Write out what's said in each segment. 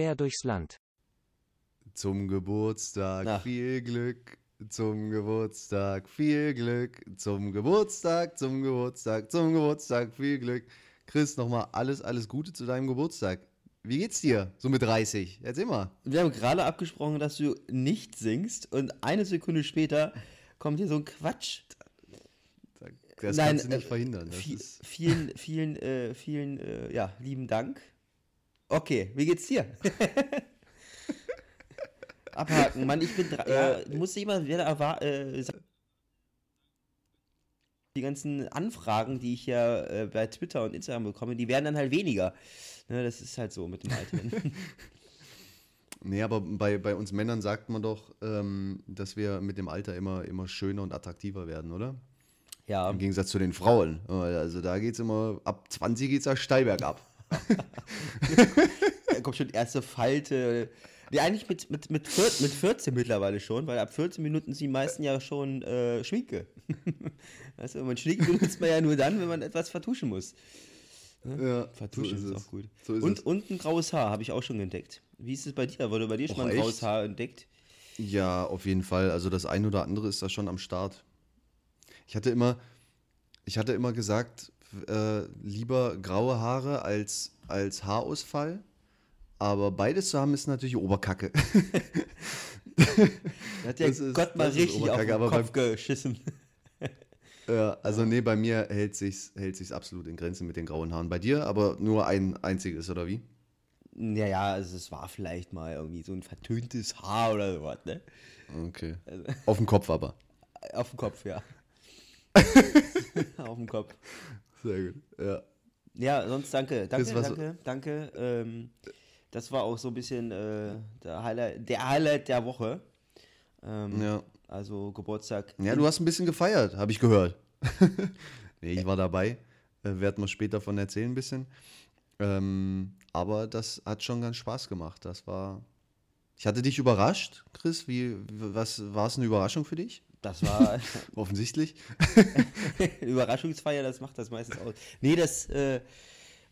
quer durchs Land. Zum Geburtstag Ach. viel Glück. Zum Geburtstag viel Glück. Zum Geburtstag, zum Geburtstag, zum Geburtstag viel Glück. Chris, nochmal alles, alles Gute zu deinem Geburtstag. Wie geht's dir? So mit 30. Erzähl mal. Wir haben gerade abgesprochen, dass du nicht singst und eine Sekunde später kommt hier so ein Quatsch. Das Nein, kannst du nicht äh, verhindern. Das Vi- ist, vielen, vielen, äh, vielen, äh, ja, lieben Dank. Okay, wie geht's dir? Abhaken, Mann, ich bin dra- ja, du musst immer wieder erwa- äh, die ganzen Anfragen, die ich ja äh, bei Twitter und Instagram bekomme, die werden dann halt weniger. Ne, das ist halt so mit dem Alter. nee, aber bei, bei uns Männern sagt man doch, ähm, dass wir mit dem Alter immer, immer schöner und attraktiver werden, oder? ja, Im Gegensatz zu den Frauen. Also da geht's immer, ab 20 geht's da steil bergab. Da kommt schon die erste Falte. Nee, eigentlich mit, mit, mit, vier, mit 14 mittlerweile schon, weil ab 14 Minuten sind die meisten ja schon äh, Schminke. weißt du, man Schminke benutzt man ja nur dann, wenn man etwas vertuschen muss. Ja, Vertuschen so ist, es. auch gut. So ist und, es. und ein graues Haar habe ich auch schon entdeckt. Wie ist es bei dir? Wurde bei dir schon Och, mal ein graues echt? Haar entdeckt? Ja, auf jeden Fall. Also das ein oder andere ist da schon am Start. Ich hatte immer, ich hatte immer gesagt, äh, lieber graue Haare als, als Haarausfall. Aber beides zu haben ist natürlich Oberkacke. Hat ja ist- Gott mal richtig auf den Kopf geschissen. ja, also nee, bei mir hält sich's, hält sich's absolut in Grenzen mit den grauen Haaren. Bei dir aber nur ein einziges, oder wie? Ja, ja, also es war vielleicht mal irgendwie so ein vertöntes Haar oder sowas, ne? Okay. Also, Auf dem Kopf aber. auf dem Kopf, ja. auf dem Kopf. Sehr gut. Ja. Ja, sonst danke. Danke, Das danke, danke. Ähm, das war auch so ein bisschen äh, der, Highlight, der Highlight der Woche. Ähm, ja. Also Geburtstag. Ja, du hast ein bisschen gefeiert, habe ich gehört. nee, ich war dabei. Äh, werden wir später von erzählen ein bisschen. Ähm, aber das hat schon ganz Spaß gemacht. Das war. Ich hatte dich überrascht, Chris. Wie, was war es eine Überraschung für dich? Das war Offensichtlich. Überraschungsfeier, das macht das meistens aus. Nee, das äh,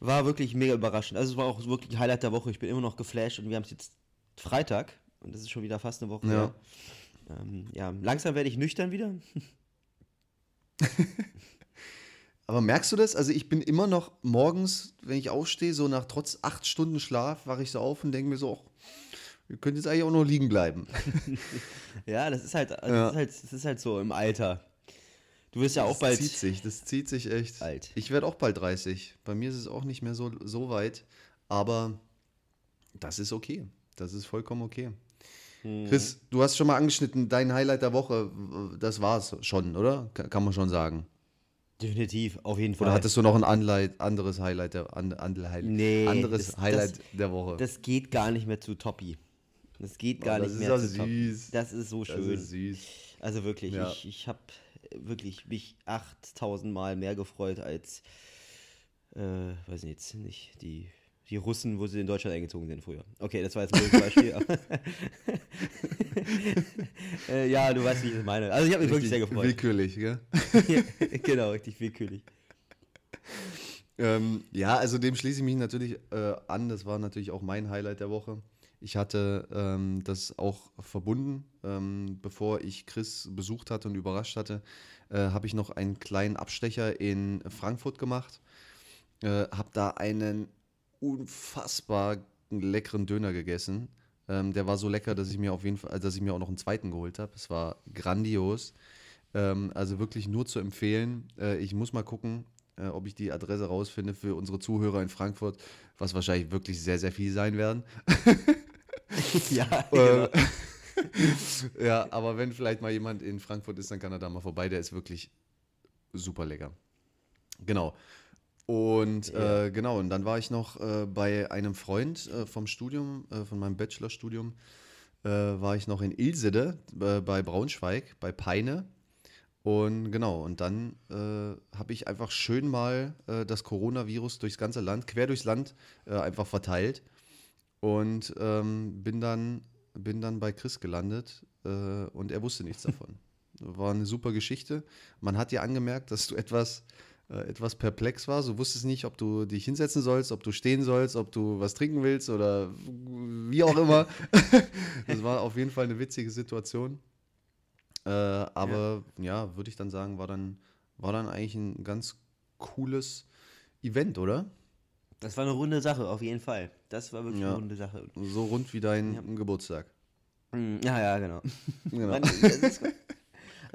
war wirklich mega überraschend. Also es war auch wirklich Highlight der Woche. Ich bin immer noch geflasht und wir haben es jetzt Freitag und das ist schon wieder fast eine Woche Ja. Ähm, ja, langsam werde ich nüchtern wieder. Aber merkst du das? Also ich bin immer noch morgens, wenn ich aufstehe, so nach trotz acht Stunden Schlaf, wache ich so auf und denke mir so, ach, ihr könnt jetzt eigentlich auch noch liegen bleiben. Ja, das ist halt, das, Ja. Ist halt das ist halt so im Alter. Du wirst ja auch das bald zieht sich, das zieht sich echt. alt. Ich werde auch bald 30. Bei mir ist es auch nicht mehr so, so weit, aber das ist okay. Das ist vollkommen okay. Mhm. Chris, du hast schon mal angeschnitten, dein Highlight der Woche, das war es schon, oder? Ka- Kann man schon sagen. Definitiv, auf jeden Fall. Oder hattest du noch ein Anleit, anderes Highlight, der, an, Highlight, Nee, anderes das- Highlight der Woche? das geht gar nicht mehr zu Toppi. Das geht gar Oh, das nicht ist mehr ja zu Toppi. süß. Das ist so das schön. ist süß. Also wirklich, Ja. ich, ich habe wirklich mich 8000 Mal mehr gefreut als, äh, weiß ich jetzt nicht, die, die Russen, wo sie in Deutschland eingezogen sind früher. Okay, das war jetzt ein Beispiel. äh, ja, du weißt, wie ich das meine. Also ich habe mich wirklich sehr Richtig gefreut. Willkürlich, gell? genau, richtig willkürlich. Ähm, ja, also dem schließe ich mich natürlich äh, an. Das war natürlich auch mein Highlight der Woche. Ich hatte ähm, das auch verbunden. Ähm, bevor ich Chris besucht hatte und überrascht hatte, äh, habe ich noch einen kleinen Abstecher in Frankfurt gemacht. Äh, habe da einen unfassbar leckeren Döner gegessen. Ähm, der war so lecker, dass ich mir auf jeden Fall, dass ich mir auch noch einen zweiten geholt habe. Es war grandios. Ähm, also wirklich nur zu empfehlen. Äh, ich muss mal gucken, äh, ob ich die Adresse rausfinde für unsere Zuhörer in Frankfurt, was wahrscheinlich wirklich sehr, sehr viel sein werden. ja, genau. Äh, ja, aber wenn vielleicht mal jemand in Frankfurt ist, dann kann er da mal vorbei. Der ist wirklich super lecker. Genau. Und Ja. äh, genau, und dann war ich noch äh, bei einem Freund äh, vom Studium, äh, von meinem Bachelorstudium, äh, war ich noch in Ilsede äh, bei Braunschweig, bei Peine. Und genau, und dann äh, habe ich einfach schön mal äh, das Coronavirus durchs ganze Land, quer durchs Land, äh, einfach verteilt. Und ähm, bin, dann, bin dann bei Chris gelandet äh, und er wusste nichts davon. War eine super Geschichte. Man hat dir angemerkt, dass du etwas äh, etwas perplex warst. Du wusstest nicht, ob du dich hinsetzen sollst, ob du stehen sollst, ob du was trinken willst oder wie auch immer. das war auf jeden Fall eine witzige Situation. Äh, aber ja, ja würde ich dann sagen, war dann, war dann eigentlich ein ganz cooles Event, oder? Das war eine runde Sache, auf jeden Fall. Das war wirklich Ja. eine runde Sache. So rund wie dein Ja. Geburtstag. Mm, Ja, ja, genau. Genau. Man, ist,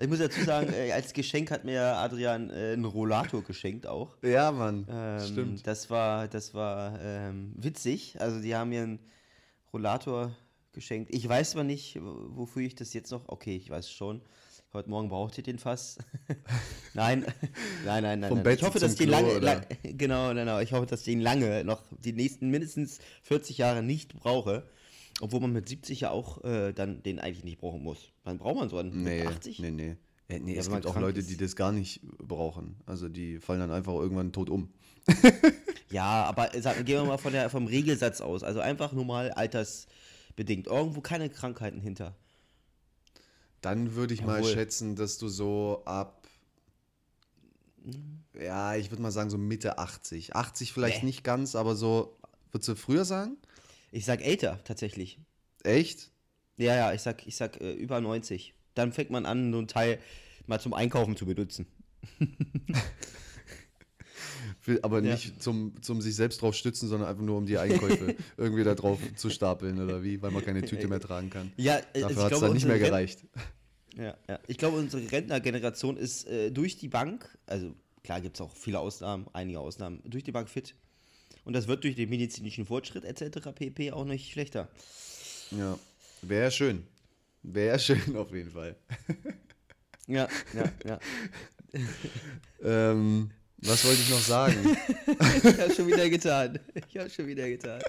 ich muss dazu sagen, äh, als Geschenk hat mir Adrian äh, einen Rollator geschenkt auch. Ja, Mann. Ähm, Stimmt. Das war, das war ähm, witzig. Also die haben mir einen Rollator geschenkt. Ich weiß zwar nicht, wofür ich das jetzt noch. Okay, ich weiß schon. Heute Morgen braucht ihr den fast. nein, nein, nein, nein. Vom nein. Bett ich hoffe, dass Klo, lange, lang, genau, genau. Ich hoffe, dass ich den lange noch die nächsten mindestens 40 Jahre nicht brauche. Obwohl man mit 70 ja auch äh, dann den eigentlich nicht brauchen muss. Wann braucht man so einen? Nee, Mit 80? nee, nee. Äh, nee Ja, es gibt auch Leute, ist. die das gar nicht brauchen. Also die fallen dann einfach irgendwann tot um. Ja, aber sag, gehen wir mal von der, vom Regelsatz aus. Also einfach nur mal altersbedingt. Irgendwo keine Krankheiten hinter. Dann würde ich mal Jawohl. schätzen, dass du so ab, ja, ich würde mal sagen so Mitte 80. 80 vielleicht Nee. nicht ganz, aber so, würdest du früher sagen? Ich sag älter, tatsächlich. Echt? Ja, ja, ich sag, ich sag äh, über 90. Dann fängt man an, so ein Teil mal zum Einkaufen zu benutzen. Will- Aber Ja. nicht zum, zum sich selbst drauf stützen, sondern einfach nur um die Einkäufe irgendwie da drauf zu stapeln oder wie, weil man keine Tüte mehr tragen kann. Ja, äh, Dafür hat es dann nicht mehr gereicht. Ja, ja. Ich glaube, unsere Rentnergeneration ist äh, durch die Bank, also klar gibt es auch viele Ausnahmen, einige Ausnahmen, durch die Bank fit. Und das wird durch den medizinischen Fortschritt etc. pp. auch nicht schlechter. Ja, wäre schön. Wäre schön auf jeden Fall. Ja, ja, ja. Ähm, was wollte ich noch sagen? Ich habe schon wieder getan. Ich habe schon wieder getan.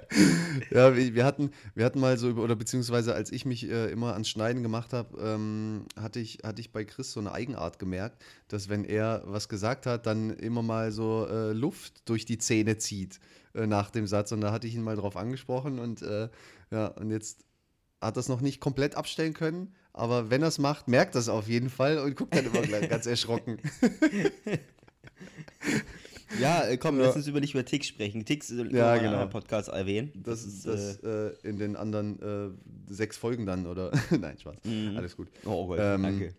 Ja, wir, wir, hatten, wir hatten mal so oder beziehungsweise als ich mich äh, immer ans Schneiden gemacht habe, ähm, hatte, ich, hatte ich bei Chris so eine Eigenart gemerkt, dass wenn er was gesagt hat, dann immer mal so äh, Luft durch die Zähne zieht äh, nach dem Satz. Und da hatte ich ihn mal drauf angesprochen und äh, ja, und jetzt hat das noch nicht komplett abstellen können, aber wenn er es macht, merkt das auf jeden Fall und guckt dann immer gleich ganz erschrocken. Ja, äh, komm, Ja. lass uns über nicht über Ticks sprechen. Ticks äh, können wir Ja, genau. anderen Podcast erwähnen. Das ist das äh, in den anderen äh, sechs Folgen dann, oder? Nein, Spaß. Mhm. Alles gut. Oh Gott, Ähm, danke.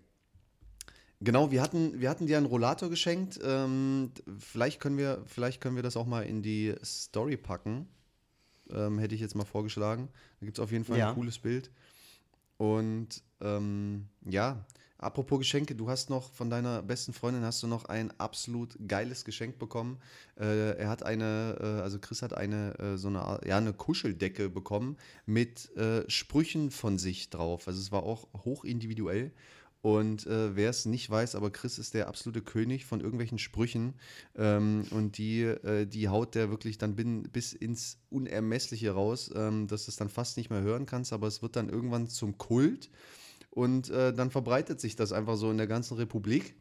Genau, wir hatten, wir hatten dir einen Rollator geschenkt. Ähm, vielleicht, können wir, vielleicht können wir das auch mal in die Story packen. Ähm, hätte ich jetzt mal vorgeschlagen. Da gibt es auf jeden Fall Ja. ein cooles Bild. Und ähm, ja, apropos Geschenke, du hast noch von deiner besten Freundin hast du noch ein absolut geiles Geschenk bekommen. Äh, er hat eine, äh, also Chris hat eine äh, so eine, ja, eine Kuscheldecke bekommen mit äh, Sprüchen von sich drauf. Also es war auch hoch individuell. Und äh, wer es nicht weiß, aber Chris ist der absolute König von irgendwelchen Sprüchen. Ähm, und die, äh, die haut der wirklich dann bin, bis ins Unermessliche raus, ähm, dass du es dann fast nicht mehr hören kannst, aber es wird dann irgendwann zum Kult. Und äh, dann verbreitet sich das einfach so in der ganzen Republik.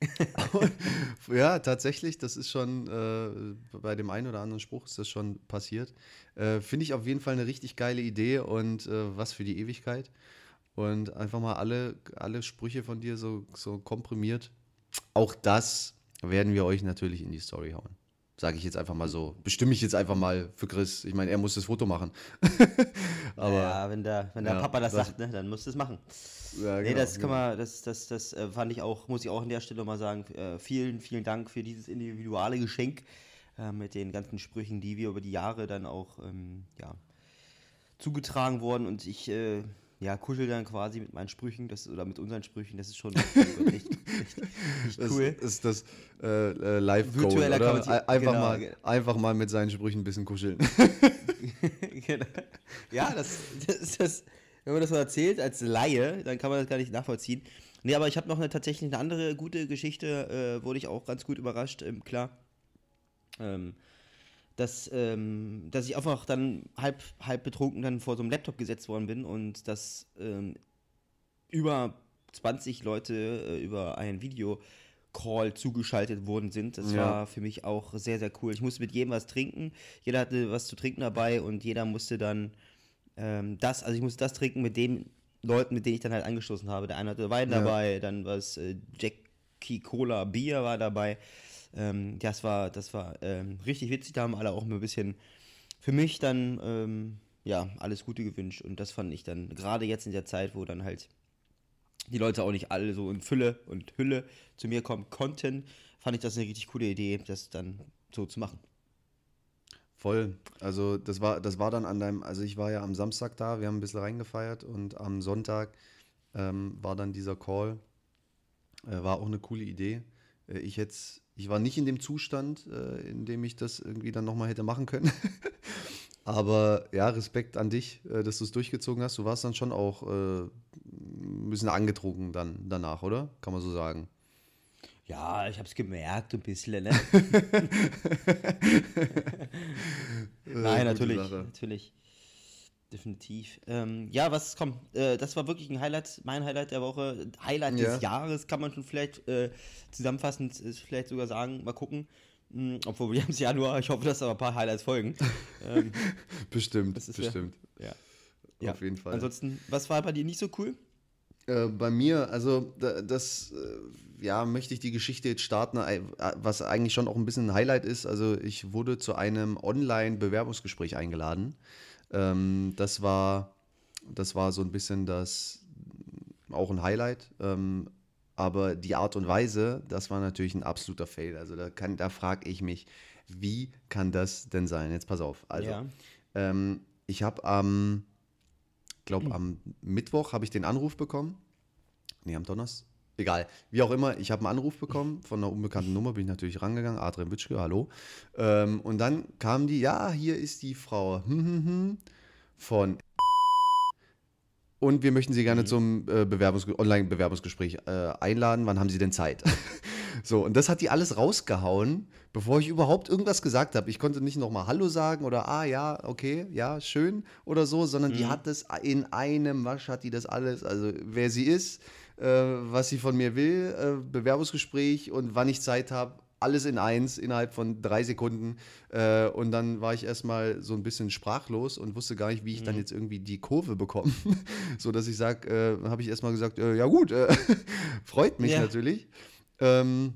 ja, tatsächlich, das ist schon äh, bei dem einen oder anderen Spruch ist das schon passiert. Äh, Finde ich auf jeden Fall eine richtig geile Idee und äh, was für die Ewigkeit. Und einfach mal alle, alle Sprüche von dir so, so komprimiert. Auch das werden wir euch natürlich in die Story hauen. Sage ich jetzt einfach mal so. Bestimme ich jetzt einfach mal für Chris. Ich meine, er muss das Foto machen. Aber ja, wenn der, wenn der ja, Papa das das- sagt, ne, dann musst du es machen. ja, nee, genau, das kann man, das, das, das äh, fand ich auch, muss ich auch an der Stelle mal sagen, äh, vielen, vielen Dank für dieses individuelle Geschenk äh, mit den ganzen Sprüchen, die wir über die Jahre dann auch ähm, ja, zugetragen wurden und ich ja, kuschel dann quasi mit meinen Sprüchen das, oder mit unseren Sprüchen, das ist schon echt, echt, echt Das cool. ist das äh, äh, Virtueller oder? Einfach, genau, mal, einfach mal mit seinen Sprüchen ein bisschen kuscheln. Genau. ja, das, das das, wenn man das so erzählt als Laie, dann kann man das gar nicht nachvollziehen. Nee, aber ich habe noch eine, tatsächlich eine andere gute Geschichte, äh, wurde ich auch ganz gut überrascht, ähm, klar. Ähm, dass, ähm, dass ich einfach dann halb, halb betrunken dann vor so einem Laptop gesetzt worden bin und dass ähm, über 20 Leute äh, über einen Videocall zugeschaltet worden sind. Das Ja. war für mich auch sehr, sehr cool. Ich musste mit jedem was trinken. Jeder hatte was zu trinken dabei und jeder musste dann ähm, das, also ich musste das trinken mit den Leuten, mit denen ich dann halt angestoßen habe. Der eine hatte Wein Ja. dabei, dann was äh, Jackie Cola Bier war dabei. Ähm, das war, das war ähm, richtig witzig. Da haben alle auch mal ein bisschen für mich dann ähm, ja alles Gute gewünscht. Und das fand ich dann gerade jetzt in der Zeit, wo dann halt die Leute auch nicht alle so in Fülle und Hülle zu mir kommen konnten, fand ich das eine richtig coole Idee, das dann so zu machen. Voll. Also das war, das war dann an deinem, also ich war ja am Samstag da, wir haben ein bisschen reingefeiert und am Sonntag ähm, war dann dieser Call. Äh, war auch eine coole Idee. Äh, ich jetzt, ich war nicht in dem Zustand, äh, in dem ich das irgendwie dann nochmal hätte machen können. Aber ja, Respekt an dich, äh, dass du es durchgezogen hast. Du warst dann schon auch äh, ein bisschen angetrunken dann danach, oder? Kann man so sagen. Ja, ich habe es gemerkt, ein bisschen, ne? Nein, natürlich, natürlich. Definitiv. Ähm, ja, was kommt? Äh, das war wirklich ein Highlight, mein Highlight der Woche. Highlight ja. des Jahres kann man schon vielleicht äh, zusammenfassend vielleicht sogar sagen. Mal gucken. Hm, obwohl wir haben es Januar, ich hoffe, dass aber ein paar Highlights folgen. ähm, bestimmt, bestimmt. Ja, ja. ja, auf jeden Fall. Ansonsten, was war bei dir nicht so cool? Äh, bei mir, also das, äh, ja, möchte ich die Geschichte jetzt starten, äh, was eigentlich schon auch ein bisschen ein Highlight ist. Also ich wurde zu einem Online-Bewerbungsgespräch eingeladen. Ähm, das war, das war so ein bisschen das, auch ein Highlight. Ähm, aber die Art und Weise, das war natürlich ein absoluter Fail. Also da, da frage ich mich, wie kann das denn sein? Jetzt pass auf. Also, ja. ähm, ich habe am glaube, am Mittwoch habe ich den Anruf bekommen. Nee, am Donnerstag. Egal, wie auch immer, ich habe einen Anruf bekommen von einer unbekannten Nummer, bin ich natürlich rangegangen, Adrian Witschke, hallo. Ähm, und dann kam die, ja, hier ist die Frau hm, hm, hm, von und wir möchten Sie gerne mhm. zum äh, Bewerbungs Online-Bewerbungsgespräch äh, einladen. Wann haben Sie denn Zeit? so, und das hat die alles rausgehauen, bevor ich überhaupt irgendwas gesagt habe. Ich konnte nicht nochmal Hallo sagen oder ah ja, okay, ja, schön oder so, sondern mhm. die hat das in einem Wasch, hat die das alles, also wer sie ist, äh, was sie von mir will, äh, Bewerbungsgespräch und wann ich Zeit habe, alles in eins innerhalb von drei Sekunden. Äh, und dann war ich erstmal so ein bisschen sprachlos und wusste gar nicht, wie ich mhm. dann jetzt irgendwie die Kurve bekomme. so dass ich sage, äh, habe ich erstmal gesagt, äh, ja gut, äh, freut mich ja. natürlich. Ähm,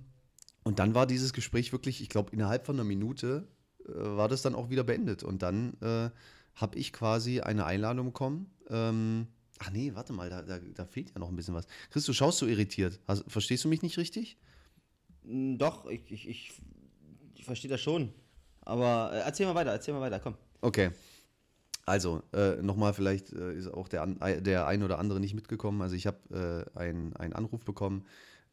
und dann war dieses Gespräch wirklich, ich glaube, innerhalb von einer Minute äh, war das dann auch wieder beendet. Und dann äh, habe ich quasi eine Einladung bekommen. Ähm, ach nee, warte mal, da, da, da, fehlt ja noch ein bisschen was. Chris, du schaust so irritiert. Hast, verstehst du mich nicht richtig? Hm, doch, ich, ich, ich, ich verstehe das schon. Aber äh, erzähl mal weiter, erzähl mal weiter, komm. Okay. Also, äh, nochmal, vielleicht äh, ist auch der, der ein oder andere nicht mitgekommen. Also, ich habe äh, einen Anruf bekommen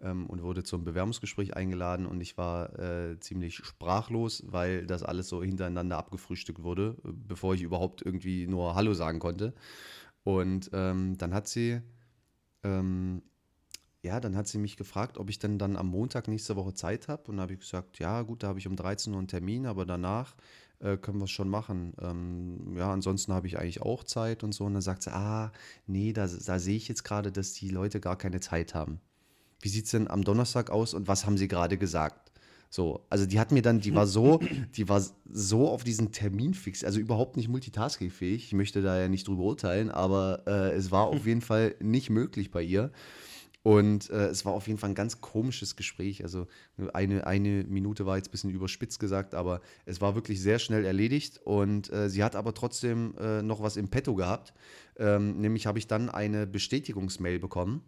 ähm, und wurde zum Bewerbungsgespräch eingeladen und ich war äh, ziemlich sprachlos, weil das alles so hintereinander abgefrühstückt wurde, bevor ich überhaupt irgendwie nur Hallo sagen konnte. Und ähm, dann hat sie ähm, ja, dann hat sie mich gefragt, ob ich denn dann am Montag nächste Woche Zeit habe. Und da habe ich gesagt, ja, gut, da habe ich um 13 Uhr einen Termin, aber danach äh, können wir es schon machen. Ähm, ja, ansonsten habe ich eigentlich auch Zeit und so. Und dann sagt sie, ah, nee, da, da sehe ich jetzt gerade, dass die Leute gar keine Zeit haben. Wie sieht es denn am Donnerstag aus und was haben sie gerade gesagt? So, also die hat mir dann, die war so, die war so auf diesen Termin fix, also überhaupt nicht multitaskingfähig. Ich möchte da ja nicht drüber urteilen, aber äh, es war auf jeden Fall nicht möglich bei ihr. Und äh, es war auf jeden Fall ein ganz komisches Gespräch. Also eine, eine Minute war jetzt ein bisschen überspitzt gesagt, aber es war wirklich sehr schnell erledigt. Und äh, sie hat aber trotzdem äh, noch was im Petto gehabt. Ähm, nämlich habe ich dann eine Bestätigungsmail bekommen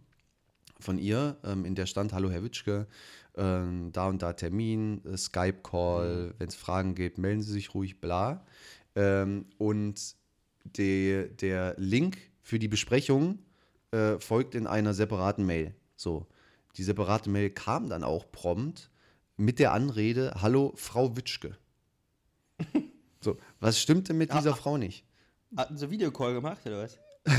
von ihr, ähm, in der stand, hallo Herr Witschke, ähm, da und da Termin, äh, Skype-Call, mhm. wenn es Fragen gibt, melden Sie sich ruhig, bla. Ähm, und die, der Link für die Besprechung äh, folgt in einer separaten Mail. So, die separate Mail kam dann auch prompt mit der Anrede: Hallo, Frau Witschke. so, was stimmte mit dieser ah, Frau nicht? Hatten sie Videocall gemacht oder was?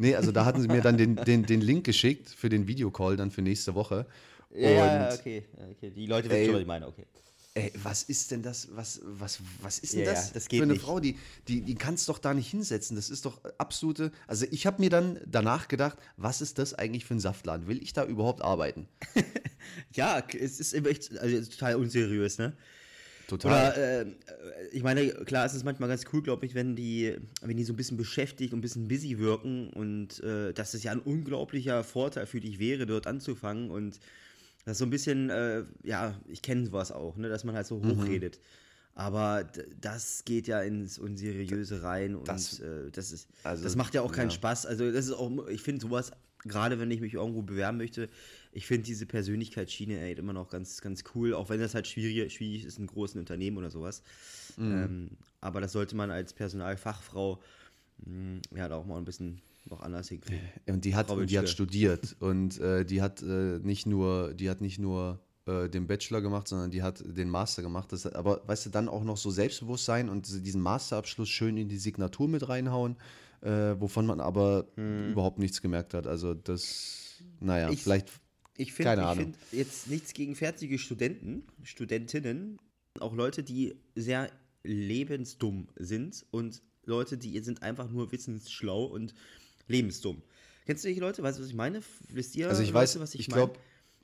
nee, also da hatten sie mir dann den, den, den Link geschickt für den Videocall dann für nächste Woche. Ja, ja okay, okay. Die Leute wissen schon, was ich meine, okay. Ey, was ist denn das? Was, was, was ist denn ja, das, ja, das für eine nicht. Frau? Die, die, die kannst doch da nicht hinsetzen. Das ist doch absolute. Also, ich habe mir dann danach gedacht, was ist das eigentlich für ein Saftladen? Will ich da überhaupt arbeiten? ja, es ist echt also, total unseriös, ne? Total. Oder, äh, ich meine, klar, es ist manchmal ganz cool, glaube ich, wenn die, wenn die so ein bisschen beschäftigt und ein bisschen busy wirken und äh, dass es ja ein unglaublicher Vorteil für dich wäre, dort anzufangen und Das ist so ein bisschen, äh, ja, ich kenne sowas auch, ne, dass man halt so Mhm. hochredet. Aber das geht ja ins Unseriöse rein und Das- das, äh, das ist, also, das macht ja auch keinen ja. Spaß. Also das ist auch, ich finde sowas, gerade wenn ich mich irgendwo bewerben möchte, ich finde diese Persönlichkeitsschiene ey, immer noch ganz, ganz cool, auch wenn das halt schwierig, schwierig ist in großen Unternehmen oder sowas. Mhm. Ähm, aber das sollte man als Personalfachfrau mh, ja da auch mal ein bisschen noch anders hinkriegen. Und die hat, Frau und die hat studiert und äh, die hat äh, nicht nur, die hat nicht nur äh, den Bachelor gemacht, sondern die hat den Master gemacht. Das, aber weißt du, dann auch noch so Selbstbewusstsein und diesen Masterabschluss schön in die Signatur mit reinhauen, äh, wovon man aber überhaupt nichts gemerkt hat. Also das, naja, Hm. Ich- vielleicht, Ich finde Keine ich Ahnung. find jetzt nichts gegen fertige Studenten, Studentinnen, auch Leute, die sehr lebensdumm sind und Leute, die sind einfach nur wissensschlau und lebensdumm. Kennst du die Leute? Weißt du, was ich meine? Wisst ihr, also ich Leute, weiß, was ich, ich meine? glaube,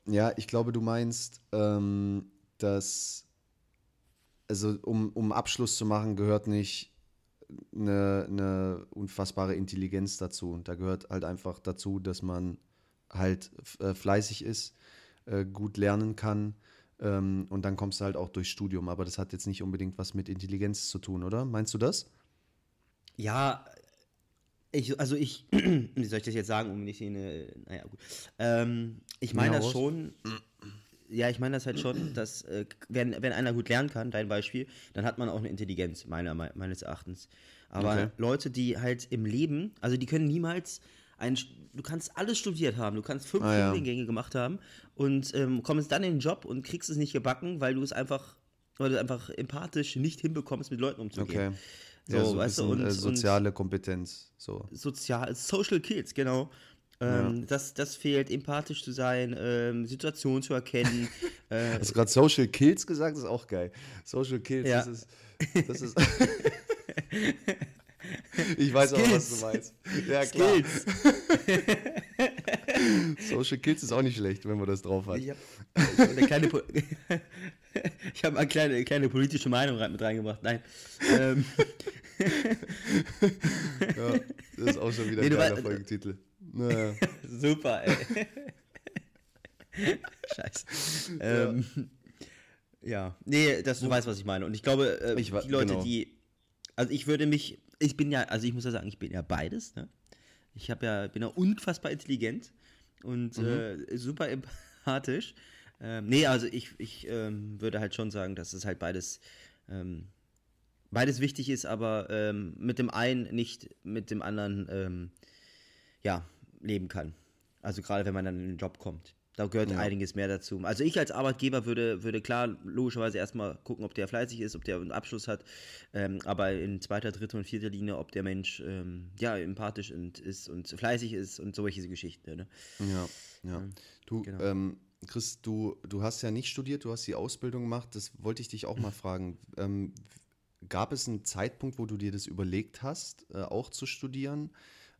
ja, ich glaube, du meinst, ähm, dass, also um, um Abschluss zu machen, gehört nicht eine, eine unfassbare Intelligenz dazu. Und da gehört halt einfach dazu, dass man halt äh, fleißig ist, äh, gut lernen kann. Ähm, und dann kommst du halt auch durch Studium. Aber das hat jetzt nicht unbedingt was mit Intelligenz zu tun, oder? Meinst du das? Ja, ich, also ich, wie soll ich das jetzt sagen, um nicht in eine, naja, gut. Ähm, ich meine Ja, das schon, ja, ich meine das halt schon, dass, äh, wenn, wenn einer gut lernen kann, dein Beispiel, dann hat man auch eine Intelligenz, meiner, me- meines Erachtens. Aber Okay. Leute, die halt im Leben, also die können niemals ein, du kannst alles studiert haben, du kannst fünf Ah, ja. Studiengänge gemacht haben und ähm, kommst dann in den Job und kriegst es nicht gebacken, weil du es einfach, weil du einfach empathisch nicht hinbekommst, mit Leuten umzugehen. Okay. So, ja, so weißt du, und- äh, und- soziale Kompetenz. So. sozial, Social Kills, genau. Ähm, das, das fehlt, empathisch zu sein, ähm, Situationen zu erkennen. äh, Hast du gerade Social Kills gesagt? Das ist auch geil. Social Kills, Ja. das ist. Das ist ich weiß auch, was du Skills. meinst. Ja, klar. Skills. Social Kills ist auch nicht schlecht, wenn man das drauf hat. Ich habe eine kleine, Po- ich hab eine kleine, kleine politische Meinung mit reingebracht. Nein. Ähm, Ja, das ist auch schon wieder Nee, ein geiler Folgetitel. Naja. super, ey. Scheiße. Ähm, ja, nee, das, du weißt, was ich meine. Und ich glaube, äh, Ich die Leute, genau. die. Also ich würde mich. Ich bin ja, also ich muss ja sagen, ich bin ja beides, ne? Ich habe ja, bin ja unfassbar intelligent und äh, super empathisch. Ähm, nee, also ich, ich ähm, würde halt schon sagen, dass es halt beides, ähm, beides wichtig ist, aber ähm, mit dem einen nicht mit dem anderen ähm, ja, leben kann. Also gerade wenn man dann in den Job kommt. Da gehört Ja. einiges mehr dazu. Also ich als Arbeitgeber würde, würde klar logischerweise erstmal gucken, ob der fleißig ist, ob der einen Abschluss hat, ähm, aber in zweiter, dritter und vierter Linie, ob der Mensch ähm, ja empathisch und ist und fleißig ist und solche Geschichten. Ne? Ja, ja. Du, genau. ähm, Chris, du, du hast ja nicht studiert, du hast die Ausbildung gemacht. Das wollte ich dich auch mal fragen. Ähm, gab es einen Zeitpunkt, wo du dir das überlegt hast, äh, auch zu studieren?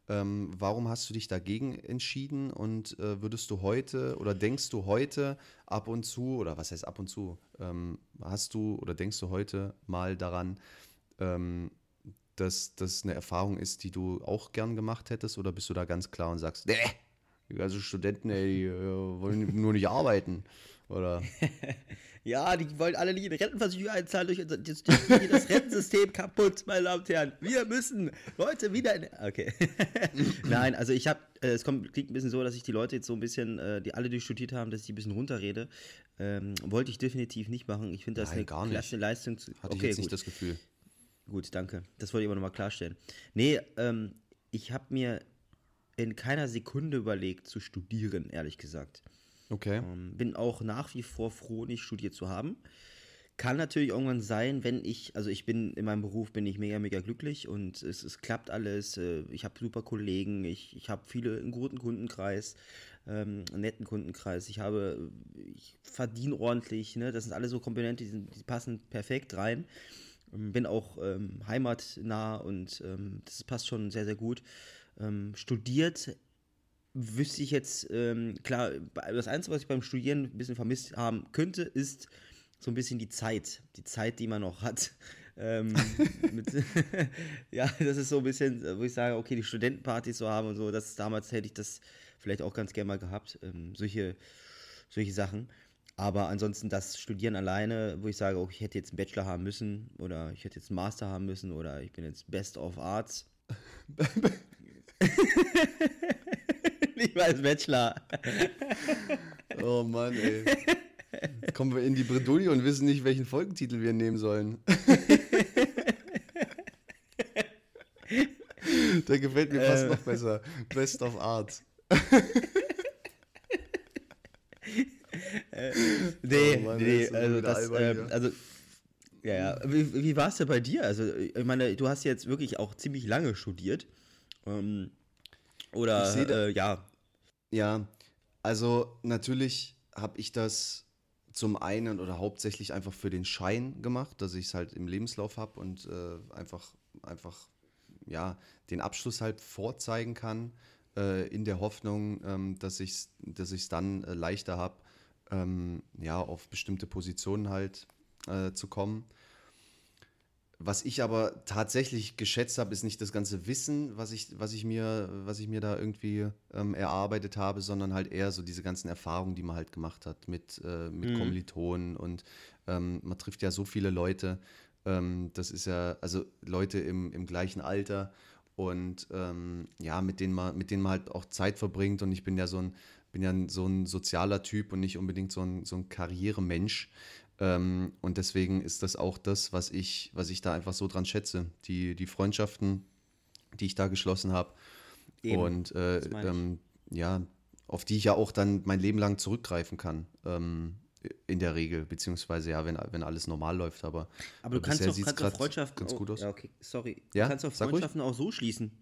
Ähm, warum hast du dich dagegen entschieden und äh, würdest du heute oder denkst du heute ab und zu, oder was heißt ab und zu, ähm, hast du oder denkst du heute mal daran, ähm, dass das eine Erfahrung ist, die du auch gern gemacht hättest oder bist du da ganz klar und sagst, nee, ganzen Studenten, ey, die äh, wollen nur nicht arbeiten? Oder? Ja, die wollen alle nicht in Rentenversicherung einzahlen durch unser, das, das, Rentensystem kaputt, meine Damen und Herren. Wir müssen Leute wieder in. Okay. Nein, also ich habe, äh, es kommt, klingt ein bisschen so, dass ich die Leute jetzt so ein bisschen, äh, die alle, die studiert haben, dass ich die ein bisschen runterrede. Ähm, wollte ich definitiv nicht machen. Ich finde das Nein, eine gar nicht. klasse Leistung. Zu, Hatte ich okay, jetzt nicht gut. das Gefühl. Gut, danke. Das wollte ich aber nochmal klarstellen. Nee, ähm, ich habe mir in keiner Sekunde überlegt zu studieren, ehrlich gesagt. Okay. Ähm, bin auch nach wie vor froh, nicht studiert zu haben. Kann natürlich irgendwann sein, wenn ich, also ich bin in meinem Beruf, bin ich mega, mega glücklich und es, es klappt alles. äh, Ich habe super Kollegen, ich, ich habe viele, einen guten Kundenkreis, ähm, einen netten Kundenkreis. Ich habe, ich verdiene ordentlich, ne? Das sind alles so Komponenten, die, die passen perfekt rein. Ähm, Bin auch ähm, heimatnah und ähm, das passt schon sehr, sehr gut. Ähm, studiert wüsste ich jetzt, ähm, klar, das Einzige, was ich beim Studieren ein bisschen vermisst haben könnte, ist so ein bisschen die Zeit. Die Zeit, die man noch hat. Ähm, mit, ja, das ist so ein bisschen, wo ich sage, okay, die Studentenpartys so haben und so, das damals hätte ich das vielleicht auch ganz gerne mal gehabt. Ähm, solche, solche Sachen. Aber ansonsten das Studieren alleine, wo ich sage, oh, ich hätte jetzt einen Bachelor haben müssen oder ich hätte jetzt einen Master haben müssen oder ich bin jetzt Best of Arts. Mal als Bachelor. Oh Mann, ey. Jetzt kommen wir in die Bredouille und wissen nicht, welchen Folgentitel wir nehmen sollen. Der gefällt mir fast Äh. noch besser. Best of Art. Nee, Oh Mann, nee, also das, ähm, also, ja, ja. Wie, wie war es denn bei dir? Also, ich meine, du hast jetzt wirklich auch ziemlich lange studiert. Ähm, oder, äh, ja, Ja, also natürlich habe ich das zum einen oder hauptsächlich einfach für den Schein gemacht, dass ich es halt im Lebenslauf habe und äh, einfach, einfach ja, den Abschluss halt vorzeigen kann, äh, in der Hoffnung, ähm, dass ich es dass ich's dann äh, leichter habe, ähm, ja, auf bestimmte Positionen halt äh, zu kommen. Was ich aber tatsächlich geschätzt habe, ist nicht das ganze Wissen, was ich, was ich, mir, was ich mir da irgendwie ähm, erarbeitet habe, sondern halt eher so diese ganzen Erfahrungen, die man halt gemacht hat mit, äh, mit Mhm. Kommilitonen und ähm, man trifft ja so viele Leute. Ähm, das ist ja, also Leute im, im gleichen Alter und ähm, ja, mit denen man, mit denen man halt auch Zeit verbringt und ich bin ja so ein, bin ja so ein sozialer Typ und nicht unbedingt so ein, so ein Karrieremensch. Ähm, und deswegen ist das auch das, was ich, was ich da einfach so dran schätze. Die, die Freundschaften, die ich da geschlossen habe. Und äh, das ähm, ja, auf die ich ja auch dann mein Leben lang zurückgreifen kann. Ähm, in der Regel, beziehungsweise ja, wenn, wenn alles normal läuft, aber. aber du äh, kannst doch, kannst grad Freundschaften ganz auch- gut aus. Ja, okay, sorry. Ja, Du kannst ruhig. Freundschaften auch so schließen.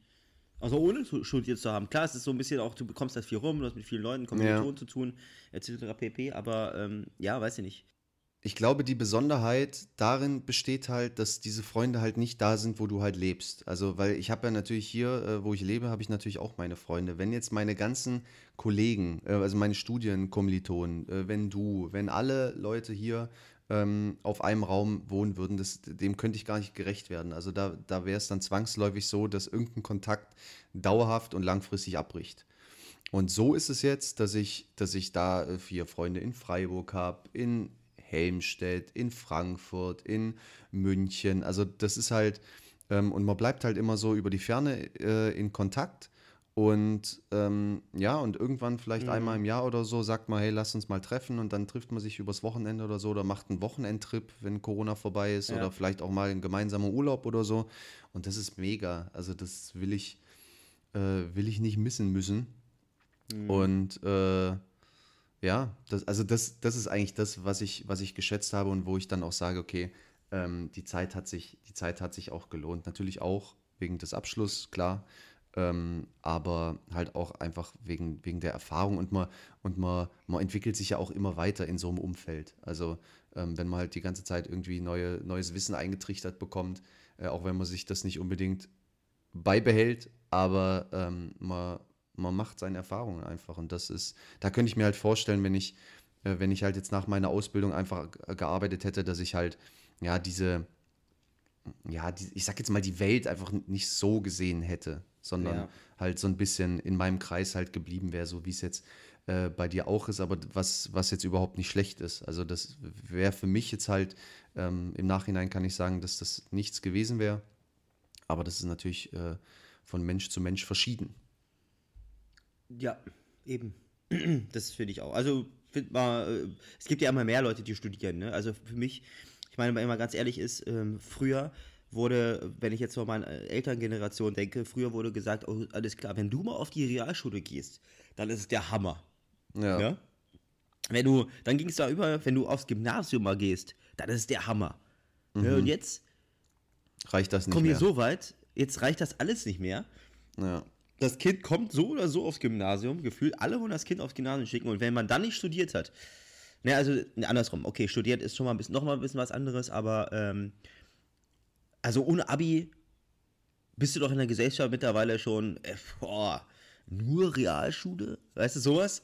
Also ohne zu- studiert zu haben. Klar, es ist so ein bisschen auch, du bekommst halt viel rum, du hast mit vielen Leuten, Kommilitonen zu tun, etc. pp. Aber ähm, ja, weiß ich nicht. Ich glaube, die Besonderheit darin besteht halt, dass diese Freunde halt nicht da sind, wo du halt lebst. Also, weil ich habe ja natürlich hier, äh, wo ich lebe, habe ich natürlich auch meine Freunde. Wenn jetzt meine ganzen Kollegen, äh, also meine Studienkommilitonen, äh, wenn du, wenn alle Leute hier ähm, auf einem Raum wohnen würden, das, dem könnte ich gar nicht gerecht werden. Also da, da wäre es dann zwangsläufig so, dass irgendein Kontakt dauerhaft und langfristig abbricht. Und so ist es jetzt, dass ich, dass ich da vier Freunde in Freiburg habe, in Helmstedt, in Frankfurt, in München. Also das ist halt, ähm, und man bleibt halt immer so über die Ferne äh, in Kontakt. Und ähm, ja, und irgendwann vielleicht einmal im Jahr oder so sagt man, hey, lass uns mal treffen und dann trifft man sich übers Wochenende oder so oder macht einen Wochenendtrip, wenn Corona vorbei ist Ja. oder vielleicht auch mal einen gemeinsamen Urlaub oder so. Und das ist mega. Also das will ich, äh, will ich nicht missen müssen. Und äh, ja, das, also das, das ist eigentlich das, was ich, was ich geschätzt habe und wo ich dann auch sage, okay, ähm, die Zeit hat sich, die Zeit hat sich auch gelohnt. Natürlich auch wegen des Abschlusses, klar. Ähm, aber halt auch einfach wegen, wegen der Erfahrung und man, und man, man entwickelt sich ja auch immer weiter in so einem Umfeld. Also ähm, wenn man halt die ganze Zeit irgendwie neue, neues Wissen eingetrichtert bekommt, äh, auch wenn man sich das nicht unbedingt beibehält, aber ähm, man, man macht seine Erfahrungen einfach. Und das ist, da könnte ich mir halt vorstellen, wenn ich, äh, wenn ich halt jetzt nach meiner Ausbildung einfach gearbeitet hätte, dass ich halt, ja, diese, ja, die, ich sag jetzt mal, die Welt einfach nicht so gesehen hätte, sondern Ja. halt so ein bisschen in meinem Kreis halt geblieben wäre, so wie es jetzt äh, bei dir auch ist, aber was, was jetzt überhaupt nicht schlecht ist. Also das wäre für mich jetzt halt, ähm, im Nachhinein kann ich sagen, dass das nichts gewesen wäre. Aber das ist natürlich äh, von Mensch zu Mensch verschieden. Ja, eben. Das finde ich auch. Also, find mal, äh, es gibt ja immer mehr Leute, die studieren. Ne? Also für mich, ich meine, wenn man ganz ehrlich ist, ähm, früher wurde, wenn ich jetzt mal meine Elterngeneration denke, früher wurde gesagt, oh, alles klar, wenn du mal auf die Realschule gehst, dann ist es der Hammer. Ja. Ja? Wenn du, dann ging es da über, wenn du aufs Gymnasium mal gehst, dann ist es der Hammer. Ja, und jetzt Reicht das nicht kommen wir mehr? so weit, jetzt reicht das alles nicht mehr Ja. Das Kind kommt so oder so aufs Gymnasium, gefühlt alle wollen das Kind aufs Gymnasium schicken und wenn man dann nicht studiert hat, ne, also ne, andersrum, okay, studiert ist schon mal ein bisschen, noch mal ein bisschen was anderes, aber ähm, also ohne Abi bist du doch in der Gesellschaft mittlerweile schon, äh, boah, nur Realschule, weißt du, sowas?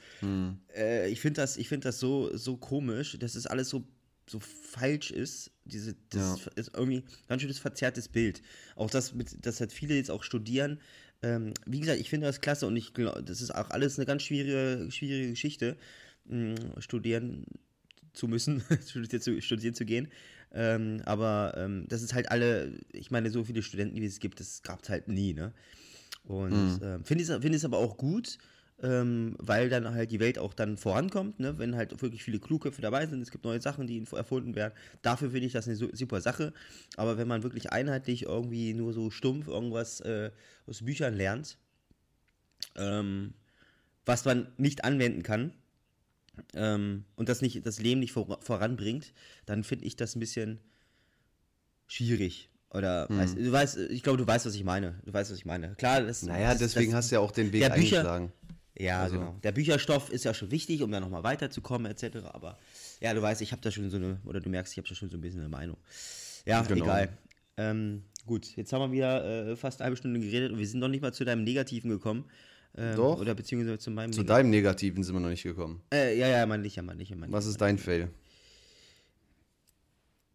Äh, ich finde das, ich find das so, so komisch, dass es alles so, so falsch ist. Diese, das Ja. ist irgendwie ein ganz schönes verzerrtes Bild. Auch das, mit, dass halt viele jetzt auch studieren. Ähm, wie gesagt, ich finde das klasse und ich glaube, das ist auch alles eine ganz schwierige, schwierige Geschichte. mh, studieren zu müssen, studieren, zu, studieren zu gehen. Ähm, aber ähm, das ist halt alle, ich meine, so viele Studenten, wie es gibt, das gab es halt nie, ne? Und Mhm. ähm, finde ich find es aber auch gut, ähm, weil dann halt die Welt auch dann vorankommt, ne? wenn halt wirklich viele Klugköpfe dabei sind, es gibt neue Sachen, die erfunden werden. Dafür finde ich das eine su- super Sache. Aber wenn man wirklich einheitlich irgendwie nur so stumpf irgendwas äh, aus Büchern lernt, ähm, was man nicht anwenden kann ähm, und das, nicht, das Leben nicht vor, voranbringt, dann finde ich das ein bisschen schwierig. Oder Hm. weißt, du weißt, ich glaube, du weißt, was ich meine. Du weißt, was ich meine. Klar, das Naja, das, deswegen das, hast du ja auch den Weg Bücher- eingeschlagen. Ja, Also- genau. Der Bücherstoff ist ja schon wichtig, um da nochmal weiterzukommen, etc. Aber ja, du weißt, ich habe da schon so eine, oder du merkst, ich habe da schon so ein bisschen eine Meinung. Ja, Genau. egal. Ähm, gut, jetzt haben wir wieder äh, fast eine halbe Stunde geredet und wir sind noch nicht mal zu deinem Negativen gekommen. Ähm, Doch. Oder beziehungsweise zu meinem Zu Neg- deinem Negativen sind wir noch nicht gekommen. Äh, ja, ja, meine ich, ja, meine ich. Was ist dein Fail?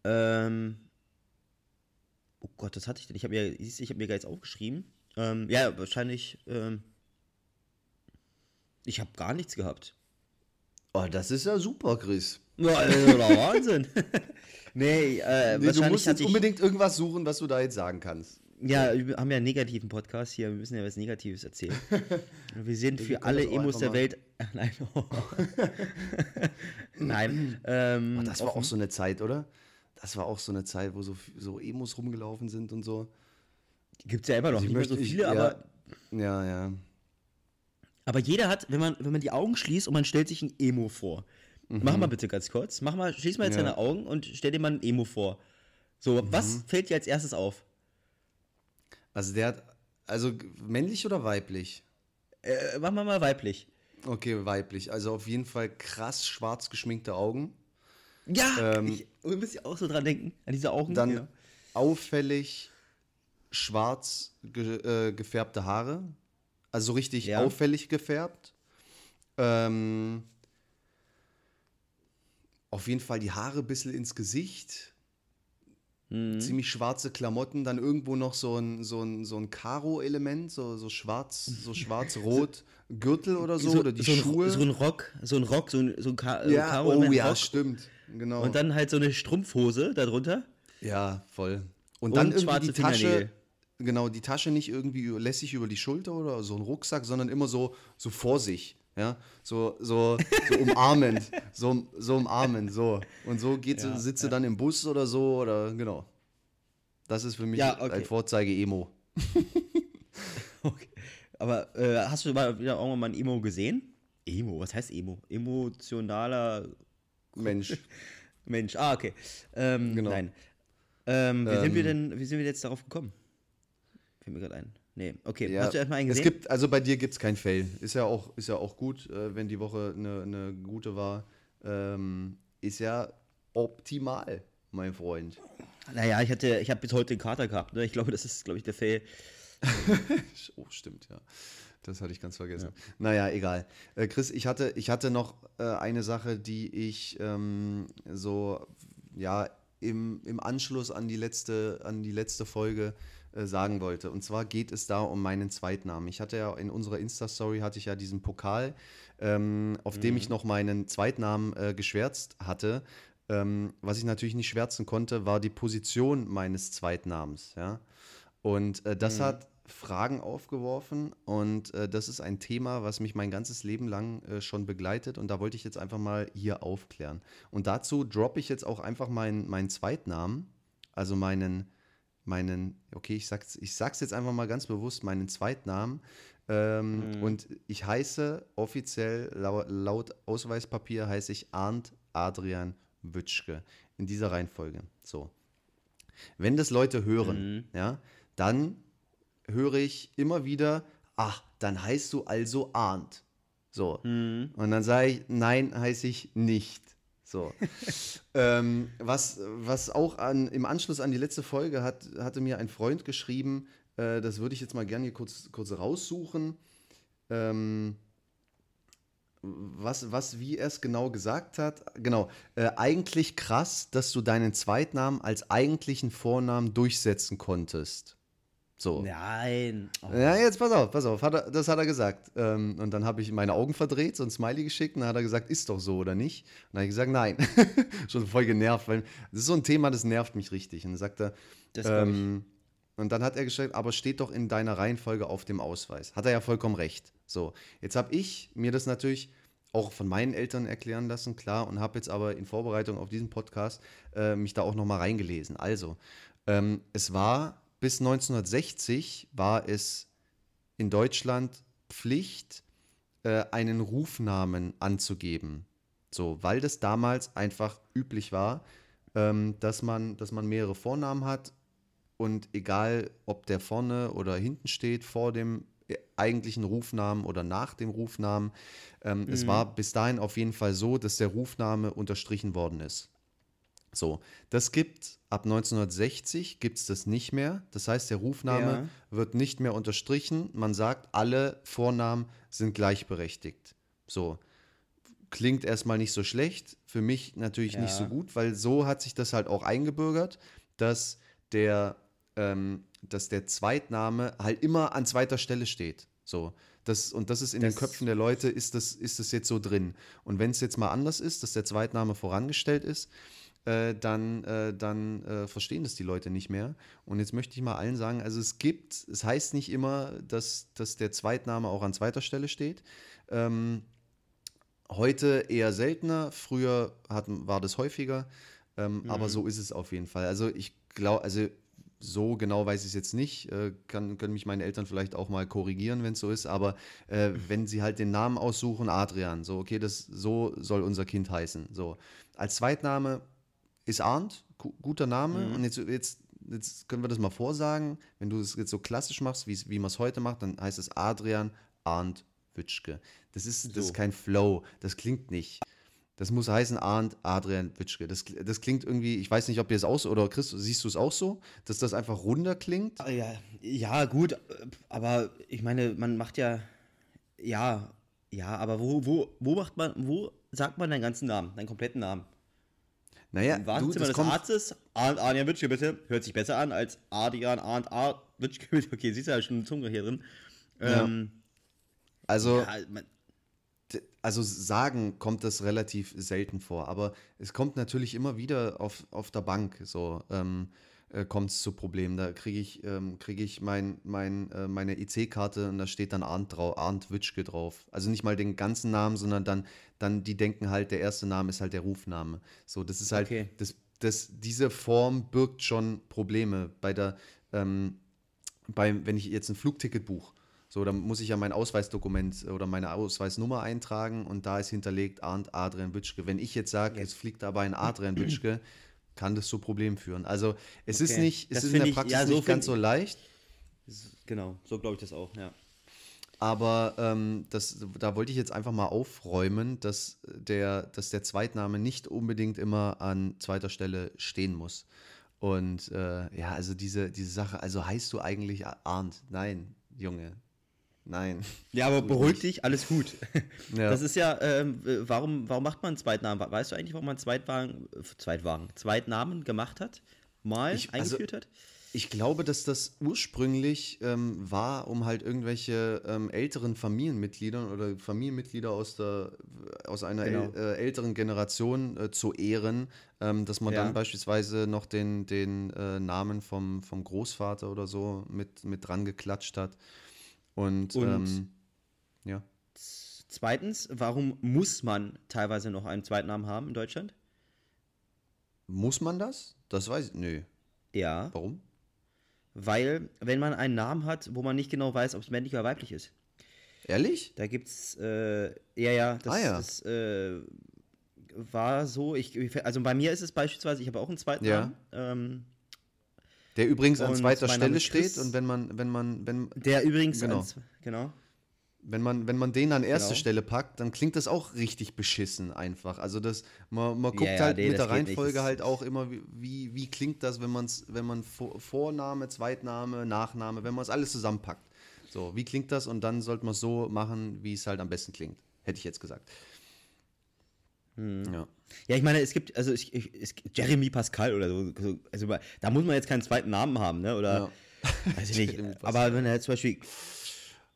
Ähm, oh Gott, das hatte ich denn? Ich habe mir, siehst du, ich habe mir gar jetzt aufgeschrieben. Ähm, ja, wahrscheinlich, ähm, ich habe gar nichts gehabt. Oh, das ist ja super, Chris. Ja, Wahnsinn. nee, äh, Nee, du wahrscheinlich musst hatte jetzt ich, unbedingt irgendwas suchen, was du da jetzt sagen kannst. Ja, wir haben ja einen negativen Podcast hier, wir müssen ja was Negatives erzählen. Wir sind für alle Emos der Welt. Nein. Nein. Ähm, Oh, das war offen. auch so eine Zeit, oder? Das war auch so eine Zeit, wo so, so Emos rumgelaufen sind und so. Gibt's ja immer noch, Ich nicht mehr so möchte- ich- viele, ja. aber, Ja, ja. Aber jeder hat, wenn man, wenn man die Augen schließt und man stellt sich ein Emo vor. Mach mal bitte ganz kurz. Mach mal, schließ mal jetzt Mhm. Ja. deine Augen und stell dir mal ein Emo vor. So, Mhm. was fällt dir als erstes auf? Also der hat, also männlich oder weiblich? Äh, mach mal mal weiblich. Okay, weiblich. Also auf jeden Fall krass schwarz geschminkte Augen. Ja, Ähm, ich, ihr müsst ja auch so dran denken, an diese Augen. Dann ja. auffällig schwarz ge äh, gefärbte Haare. Also so richtig Ja. auffällig gefärbt. Ähm, auf jeden Fall die Haare ein bisschen ins Gesicht. Mhm. Ziemlich schwarze Klamotten, dann irgendwo noch so ein, so ein, so ein Karo-Element, so, so schwarz, so schwarz-rot, Gürtel oder so, oder die so, Schuhe. Ein, so ein Rock, so ein Rock, so ein, so ein Ka ja, Karo oh Rock. ja, stimmt. Genau. Und dann halt so eine Strumpfhose darunter. Ja, voll. Und, Und dann irgendwie schwarze die Tasche. Genau, die Tasche nicht irgendwie lässig über die Schulter oder so ein Rucksack, sondern immer so, so vor sich. Ja, so, so, so umarmend, so, so umarmend, so. Und so geht Ja, sitzt sie dann im Bus oder so, oder genau. Das ist für mich Ja, okay. ein Vorzeige-Emo. Okay. Aber äh, hast du mal wieder irgendwann mal ein Emo gesehen? Emo, was heißt Emo? Emotionaler Mensch. Mensch. Ah, okay. Ähm, Genau. Nein. Ähm, wie sind wir Ähm, denn, wie sind wir jetzt darauf gekommen? Fällt mir gerade ein. Nee, okay. Ja, Hast du erstmal einen es gesehen? gibt, also bei dir gibt es kein Fail. Ist ja auch, ist ja auch gut, äh, wenn die Woche eine, eine gute war. Ähm, ist ja optimal, mein Freund. naja, ich hatte, ich habe bis heute den Kater gehabt. Ne? Ich glaube, das ist, glaube ich, der Fail. Oh, stimmt, ja. Das hatte ich ganz vergessen. Naja, egal. Äh, Chris, ich hatte, ich hatte noch äh, eine Sache, die ich ähm, so, ja, im, im Anschluss an die letzte, an die letzte Folge äh, sagen wollte. Und zwar geht es da um meinen Zweitnamen. Ich hatte ja in unserer Insta-Story hatte ich ja diesen Pokal, ähm, auf dem ich noch meinen Zweitnamen äh, geschwärzt hatte. Ähm, was ich natürlich nicht schwärzen konnte, war die Position meines Zweitnamens, ja. Und äh, das hat Fragen aufgeworfen und äh, das ist ein Thema, was mich mein ganzes Leben lang äh, schon begleitet und da wollte ich jetzt einfach mal hier aufklären. Und dazu droppe ich jetzt auch einfach meinen, meinen Zweitnamen, also meinen, meinen, okay, ich sag's, ich sag's jetzt einfach mal ganz bewusst, meinen Zweitnamen. Ähm, Und ich heiße offiziell lau laut Ausweispapier heiße ich Arndt Adrian Wütschke. In dieser Reihenfolge. So. Wenn das Leute hören, ja, dann höre ich immer wieder, ach, dann heißt du also Arndt. So. Und dann sage ich, nein, heiße ich nicht. So. ähm, was, was auch an, im Anschluss an die letzte Folge hat, hatte mir ein Freund geschrieben, äh, das würde ich jetzt mal gerne hier kurz, kurz raussuchen. Ähm, was, was, wie er es genau gesagt hat. Genau. Äh, eigentlich krass, dass du deinen Zweitnamen als eigentlichen Vornamen durchsetzen konntest. So. Nein. Oh. Ja, jetzt pass auf, pass auf. Hat er, das hat er gesagt. Ähm, und dann habe ich meine Augen verdreht, so ein Smiley geschickt und dann hat er gesagt, ist doch so oder nicht? Und dann habe ich gesagt, nein. Schon voll genervt, weil das ist so ein Thema, das nervt mich richtig. Und dann sagt er, ähm, und dann hat er geschrieben, aber steht doch in deiner Reihenfolge auf dem Ausweis. Hat er ja vollkommen recht. So, jetzt habe ich mir das natürlich auch von meinen Eltern erklären lassen, klar, und habe jetzt aber in Vorbereitung auf diesen Podcast äh, mich da auch nochmal reingelesen. Also, ähm, es war bis 1960 war es in Deutschland Pflicht, äh, einen Rufnamen anzugeben. So, weil das damals einfach üblich war, ähm, dass, man, dass man mehrere Vornamen hat und egal, ob der vorne oder hinten steht, vor dem eigentlichen Rufnamen oder nach dem Rufnamen, ähm, mhm. es war bis dahin auf jeden Fall so, dass der Rufname unterstrichen worden ist. So, das gibt ab 1960 gibt es das nicht mehr. Das heißt, der Rufname ja. wird nicht mehr unterstrichen. Man sagt, alle Vornamen sind gleichberechtigt. So, klingt erstmal nicht so schlecht. Für mich natürlich ja. nicht so gut, weil so hat sich das halt auch eingebürgert, dass der, ähm, dass der Zweitname halt immer an zweiter Stelle steht. So. Das, und das ist in das den Köpfen der Leute, ist das, ist das jetzt so drin. Und wenn es jetzt mal anders ist, dass der Zweitname vorangestellt ist, äh, dann, äh, dann äh, verstehen das die Leute nicht mehr. Und jetzt möchte ich mal allen sagen, also es gibt, es heißt nicht immer, dass, dass der Zweitname auch an zweiter Stelle steht. Ähm, heute eher seltener, früher hat, war das häufiger, ähm, mhm. aber so ist es auf jeden Fall. Also ich glaube, also so genau weiß ich es jetzt nicht. Äh, kann, können mich meine Eltern vielleicht auch mal korrigieren, wenn es so ist. Aber äh, wenn sie halt den Namen aussuchen, Adrian, so, okay, das, so soll unser Kind heißen. So. Als Zweitname ist Arndt, guter Name. Mhm. Und jetzt, jetzt, jetzt können wir das mal vorsagen. Wenn du es jetzt so klassisch machst, wie man es heute macht, dann heißt es Adrian Arndt Witschke. Das ist, so. das ist kein Flow. Das klingt nicht. Das muss heißen Arndt Adrian Witschke. Das, das klingt irgendwie, ich weiß nicht, ob ihr es auch so, oder Chris, siehst du es auch so, dass das einfach runder klingt? Ah, ja, ja, gut, aber ich meine, man macht ja, ja, ja, aber wo, wo, wo macht man, wo sagt man deinen ganzen Namen, deinen kompletten Namen? Naja, Im Wartezimmer des Arztes, Arndt Adrian Witschke, bitte. Hört sich besser an als Adrian Arndt Arndt Witschke. Okay, siehst du ja schon eine Zunge hier drin. Ähm, also, ja, also sagen kommt das relativ selten vor, aber es kommt natürlich immer wieder auf, auf der Bank so. Ähm, äh, kommt es zu Problemen. Da kriege ich, ähm, krieg ich mein, mein, äh, meine EC-Karte und da steht dann Arndt, drauf, Arndt Witschke drauf. Also nicht mal den ganzen Namen, sondern dann, dann die denken halt, der erste Name ist halt der Rufname. So, das ist halt, okay. das, das, diese Form birgt schon Probleme. Bei der, ähm, bei, wenn ich jetzt ein Flugticket buche, so, dann muss ich ja mein Ausweisdokument oder meine Ausweisnummer eintragen und da ist hinterlegt Arndt Adrian Witschke. Wenn ich jetzt sage, jetzt fliegt dabei ein Adrian Witschke, kann das zu Problemen führen. Also es okay. ist nicht, es das ist in der Praxis ich, ja, so nicht ganz so leicht. Genau, so glaube ich das auch, ja. Aber ähm, das, da wollte ich jetzt einfach mal aufräumen, dass der, dass der Zweitname nicht unbedingt immer an zweiter Stelle stehen muss. Und äh, ja, also diese, diese Sache, also heißt du eigentlich Arndt? Nein, Junge, Nein. Ja, aber beruhig dich, alles gut. Ja. Das ist ja, ähm, warum, warum macht man einen Zweitnamen? Weißt du eigentlich, warum man einen Zweitwagen, Zweitwagen, Zweitnamen gemacht hat? Mal ich, also eingeführt also, hat? Ich glaube, dass das ursprünglich ähm, war, um halt irgendwelche ähm, älteren Familienmitgliedern oder Familienmitglieder aus, der, aus einer genau. äl, äh, älteren Generation äh, zu ehren, ähm, dass man ja. dann beispielsweise noch den, den äh, Namen vom, vom Großvater oder so mit, mit dran geklatscht hat. Und, Und ähm, ja. Zweitens, warum muss man teilweise noch einen Zweitnamen haben in Deutschland? Muss man das? Das weiß ich. Nö. Ja. Warum? Weil, wenn man einen Namen hat, wo man nicht genau weiß, ob es männlich oder weiblich ist. Ehrlich? Da gibt's, äh, ja, ja, das, ah, ja. das äh, war so. Ich, also bei mir ist es beispielsweise, ich habe auch einen zweiten ja. Namen. Ähm, der übrigens an zweiter Stelle steht und wenn man, wenn man, wenn. Der übrigens genau. Ans, genau. Wenn man, wenn man den an erste genau. Stelle packt, dann klingt das auch richtig beschissen einfach. Also das, man, man guckt ja, ja, halt nee, mit der Reihenfolge halt auch immer, wie, wie klingt das, wenn man es, wenn man Vorname, Zweitname, Nachname, wenn man es alles zusammenpackt. So, wie klingt das? Und dann sollte man es so machen, wie es halt am besten klingt. Hätte ich jetzt gesagt. Hm. Ja. Ja, ich meine, es gibt, also ich, ich, es, Jeremy Pascal oder so, also da muss man jetzt keinen zweiten Namen haben, ne? Oder Weiß ich nicht. Aber wenn er halt zum Beispiel.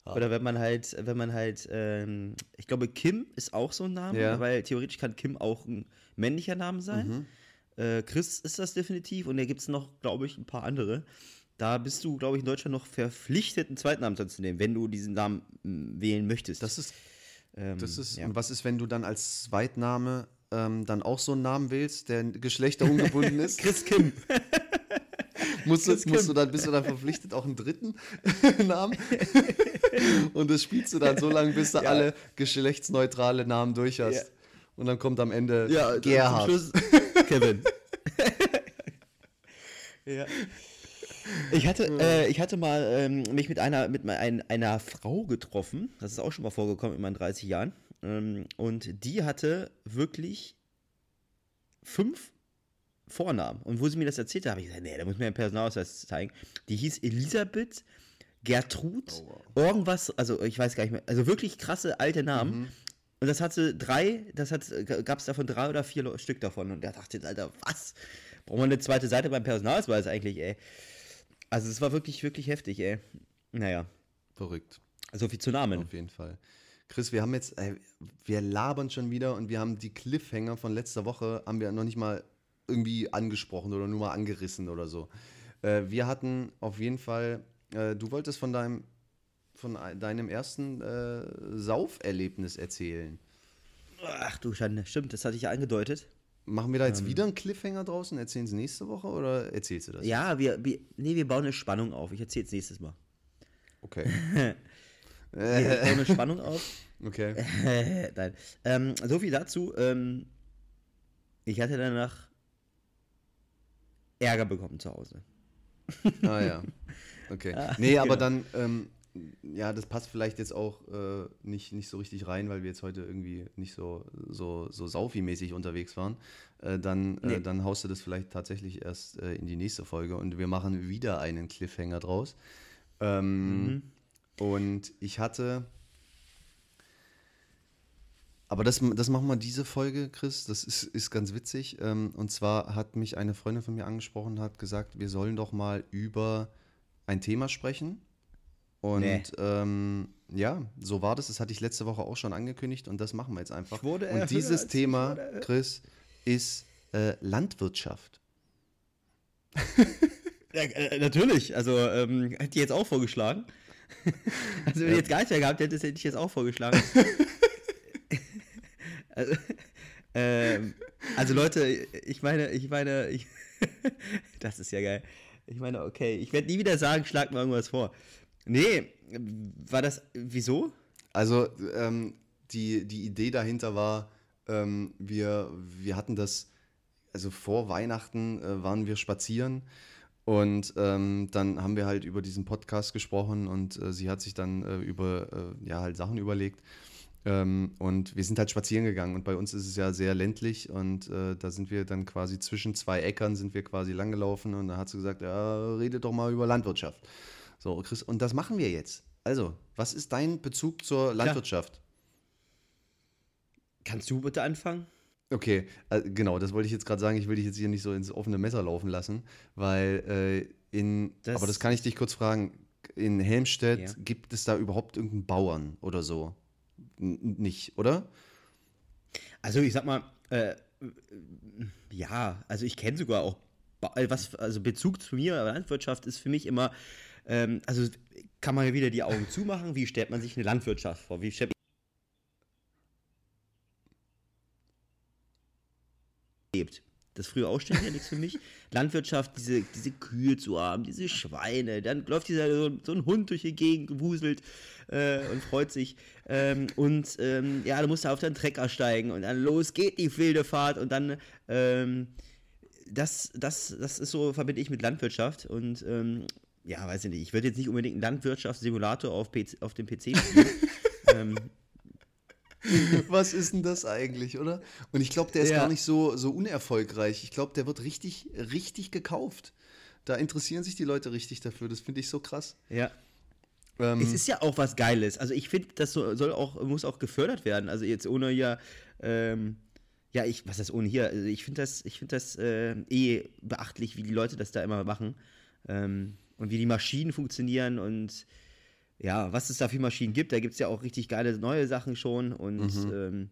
Oder wenn man halt, wenn man halt, ähm, ich glaube, Kim ist auch so ein Name, Ja. weil theoretisch kann Kim auch ein männlicher Name sein. Äh, Chris ist das definitiv und da gibt es noch, glaube ich, ein paar andere. Da bist du, glaube ich, in Deutschland noch verpflichtet, einen zweiten Namen zu nehmen, wenn du diesen Namen mm, wählen möchtest. Das ist, ähm, das ist, ja. und was ist, wenn du dann als Zweitname ähm, dann auch so einen Namen wählst, der geschlechterungebunden ist? Chris Kim. musst, du, musst du dann, bist du dann verpflichtet, auch einen dritten Namen? und das spielst du dann so lange, bis du Ja. alle geschlechtsneutrale Namen durch hast. Ja. Und dann kommt am Ende Ja, Gerhard. Kevin. ja. Ich hatte, äh, ich hatte mal ähm, mich mit einer, mit ein, einer Frau getroffen. Das ist auch schon mal vorgekommen in meinen 30 Jahren. Ähm, und die hatte wirklich fünf Vornamen. Und wo sie mir das erzählt hat, habe ich gesagt, nee, da muss mir ein Personalausweis zeigen. Die hieß Elisabeth, Gertrud, Oh, irgendwas, also ich weiß gar nicht mehr, also wirklich krasse alte Namen. Mhm. Und das hatte drei, das hat, gab es davon drei oder vier Stück davon. Und der dachte jetzt, Alter, was? Brauchen wir eine zweite Seite beim Personalausweis eigentlich, ey? Also es war wirklich, wirklich heftig, ey. Naja, Verrückt. so viel zu Namen. Auf jeden Fall. Chris, wir haben jetzt, ey, wir labern schon wieder und wir haben die Cliffhanger von letzter Woche, haben wir noch nicht mal irgendwie angesprochen oder nur mal angerissen oder so. Äh, wir hatten auf jeden Fall, äh, du wolltest von deinem, von ein- deinem ersten äh, Sauferlebnis erzählen. Ach du Schande, stimmt, das hatte ich ja angedeutet. Machen wir da jetzt wieder einen Cliffhanger draußen? Erzählen Sie nächste Woche oder erzählst du das? Ja, wir, wir, nee, wir bauen eine Spannung auf. Ich erzähle es nächstes Mal. Okay. Wir bauen eine Spannung auf. Okay. Nein. Ähm, so viel dazu. Ähm, ich hatte danach Ärger bekommen zu Hause. Ah ja. Okay. Nee, aber genau. dann, ähm, ja, das passt vielleicht jetzt auch äh, nicht, nicht so richtig rein, weil wir jetzt heute irgendwie nicht so, so, so Saufi-mäßig unterwegs waren. Äh, dann, Nee. äh, dann haust du das vielleicht tatsächlich erst äh, in die nächste Folge und wir machen wieder einen Cliffhanger draus. Ähm, Mhm. Und ich hatte. Aber das, das machen wir diese Folge, Chris. Das ist, ist ganz witzig. Ähm, und zwar hat mich eine Freundin von mir angesprochen, hat gesagt, wir sollen doch mal über ein Thema sprechen. Und Nee. ähm, ja, so war das. Das hatte ich letzte Woche auch schon angekündigt und das machen wir jetzt einfach. Ich und erhört, dieses ich Thema. Chris, ist äh, Landwirtschaft. Ja, äh, natürlich. Also, ähm, hätte ich jetzt auch vorgeschlagen. also, wenn Ja. du jetzt gar nicht mehr gehabt hättest, hätte ich jetzt auch vorgeschlagen. also, ähm, also, Leute, ich meine, ich meine, ich, das ist ja geil. Ich meine, okay, ich werde nie wieder sagen, schlag mal irgendwas vor. Nee, war das, wieso? Also ähm, die, die Idee dahinter war, ähm, wir, wir hatten das, also vor Weihnachten äh, waren wir spazieren und ähm, dann haben wir halt über diesen Podcast gesprochen und äh, sie hat sich dann äh, über, äh, ja, halt Sachen überlegt. Ähm, und wir sind halt spazieren gegangen und bei uns ist es ja sehr ländlich und äh, da sind wir dann quasi zwischen zwei Äckern sind wir quasi langgelaufen und da hat sie gesagt, ja, redet doch mal über Landwirtschaft. So, Chris, und das machen wir jetzt. Also, was ist dein Bezug zur Landwirtschaft? Kannst du bitte anfangen? Okay, äh, genau, das wollte ich jetzt gerade sagen. Ich will dich jetzt hier nicht so ins offene Messer laufen lassen, weil äh, in, Das- aber das kann ich dich kurz fragen. In Helmstedt Ja. gibt es da überhaupt irgendeinen Bauern oder so? N nicht, oder? Also ich sag mal, äh, ja, also ich kenne sogar auch, Ba- äh, was, also Bezug zu mir, aber Landwirtschaft ist für mich immer, ähm, also kann man ja wieder die Augen zumachen, wie stellt man sich eine Landwirtschaft vor, wie stellt lebt. Das frühe Ausstehen ja nichts für mich. Landwirtschaft, diese, diese Kühe zu haben, diese Schweine, dann läuft dieser so, so ein Hund durch die Gegend, gewuselt äh, und freut sich. Ähm, und ähm, ja, du musst da auf deinen Trecker steigen und dann los geht die wilde Fahrt und dann ähm, das, das, das ist so, verbinde ich mit Landwirtschaft und ähm, ja, weiß ich nicht, ich würde jetzt nicht unbedingt einen Landwirtschaftssimulator auf, PC, auf dem PC spielen. ähm, Was ist denn das eigentlich, oder? Und ich glaube, der ist Ja. gar nicht so, so unerfolgreich. Ich glaube, der wird richtig, richtig gekauft. Da interessieren sich die Leute richtig dafür. Das finde ich so krass. ja. Ähm, Es ist ja auch was Geiles. Also ich finde, das so- soll auch, muss auch gefördert werden. Also jetzt ohne hier, ähm, ja, ich, was ist ohne hier? Also ich finde das, ich finde das äh, eh beachtlich, wie die Leute das da immer machen. Ähm, und wie die Maschinen funktionieren und ja, was es da für Maschinen gibt. Da gibt es ja auch richtig geile neue Sachen schon und Mhm. ähm,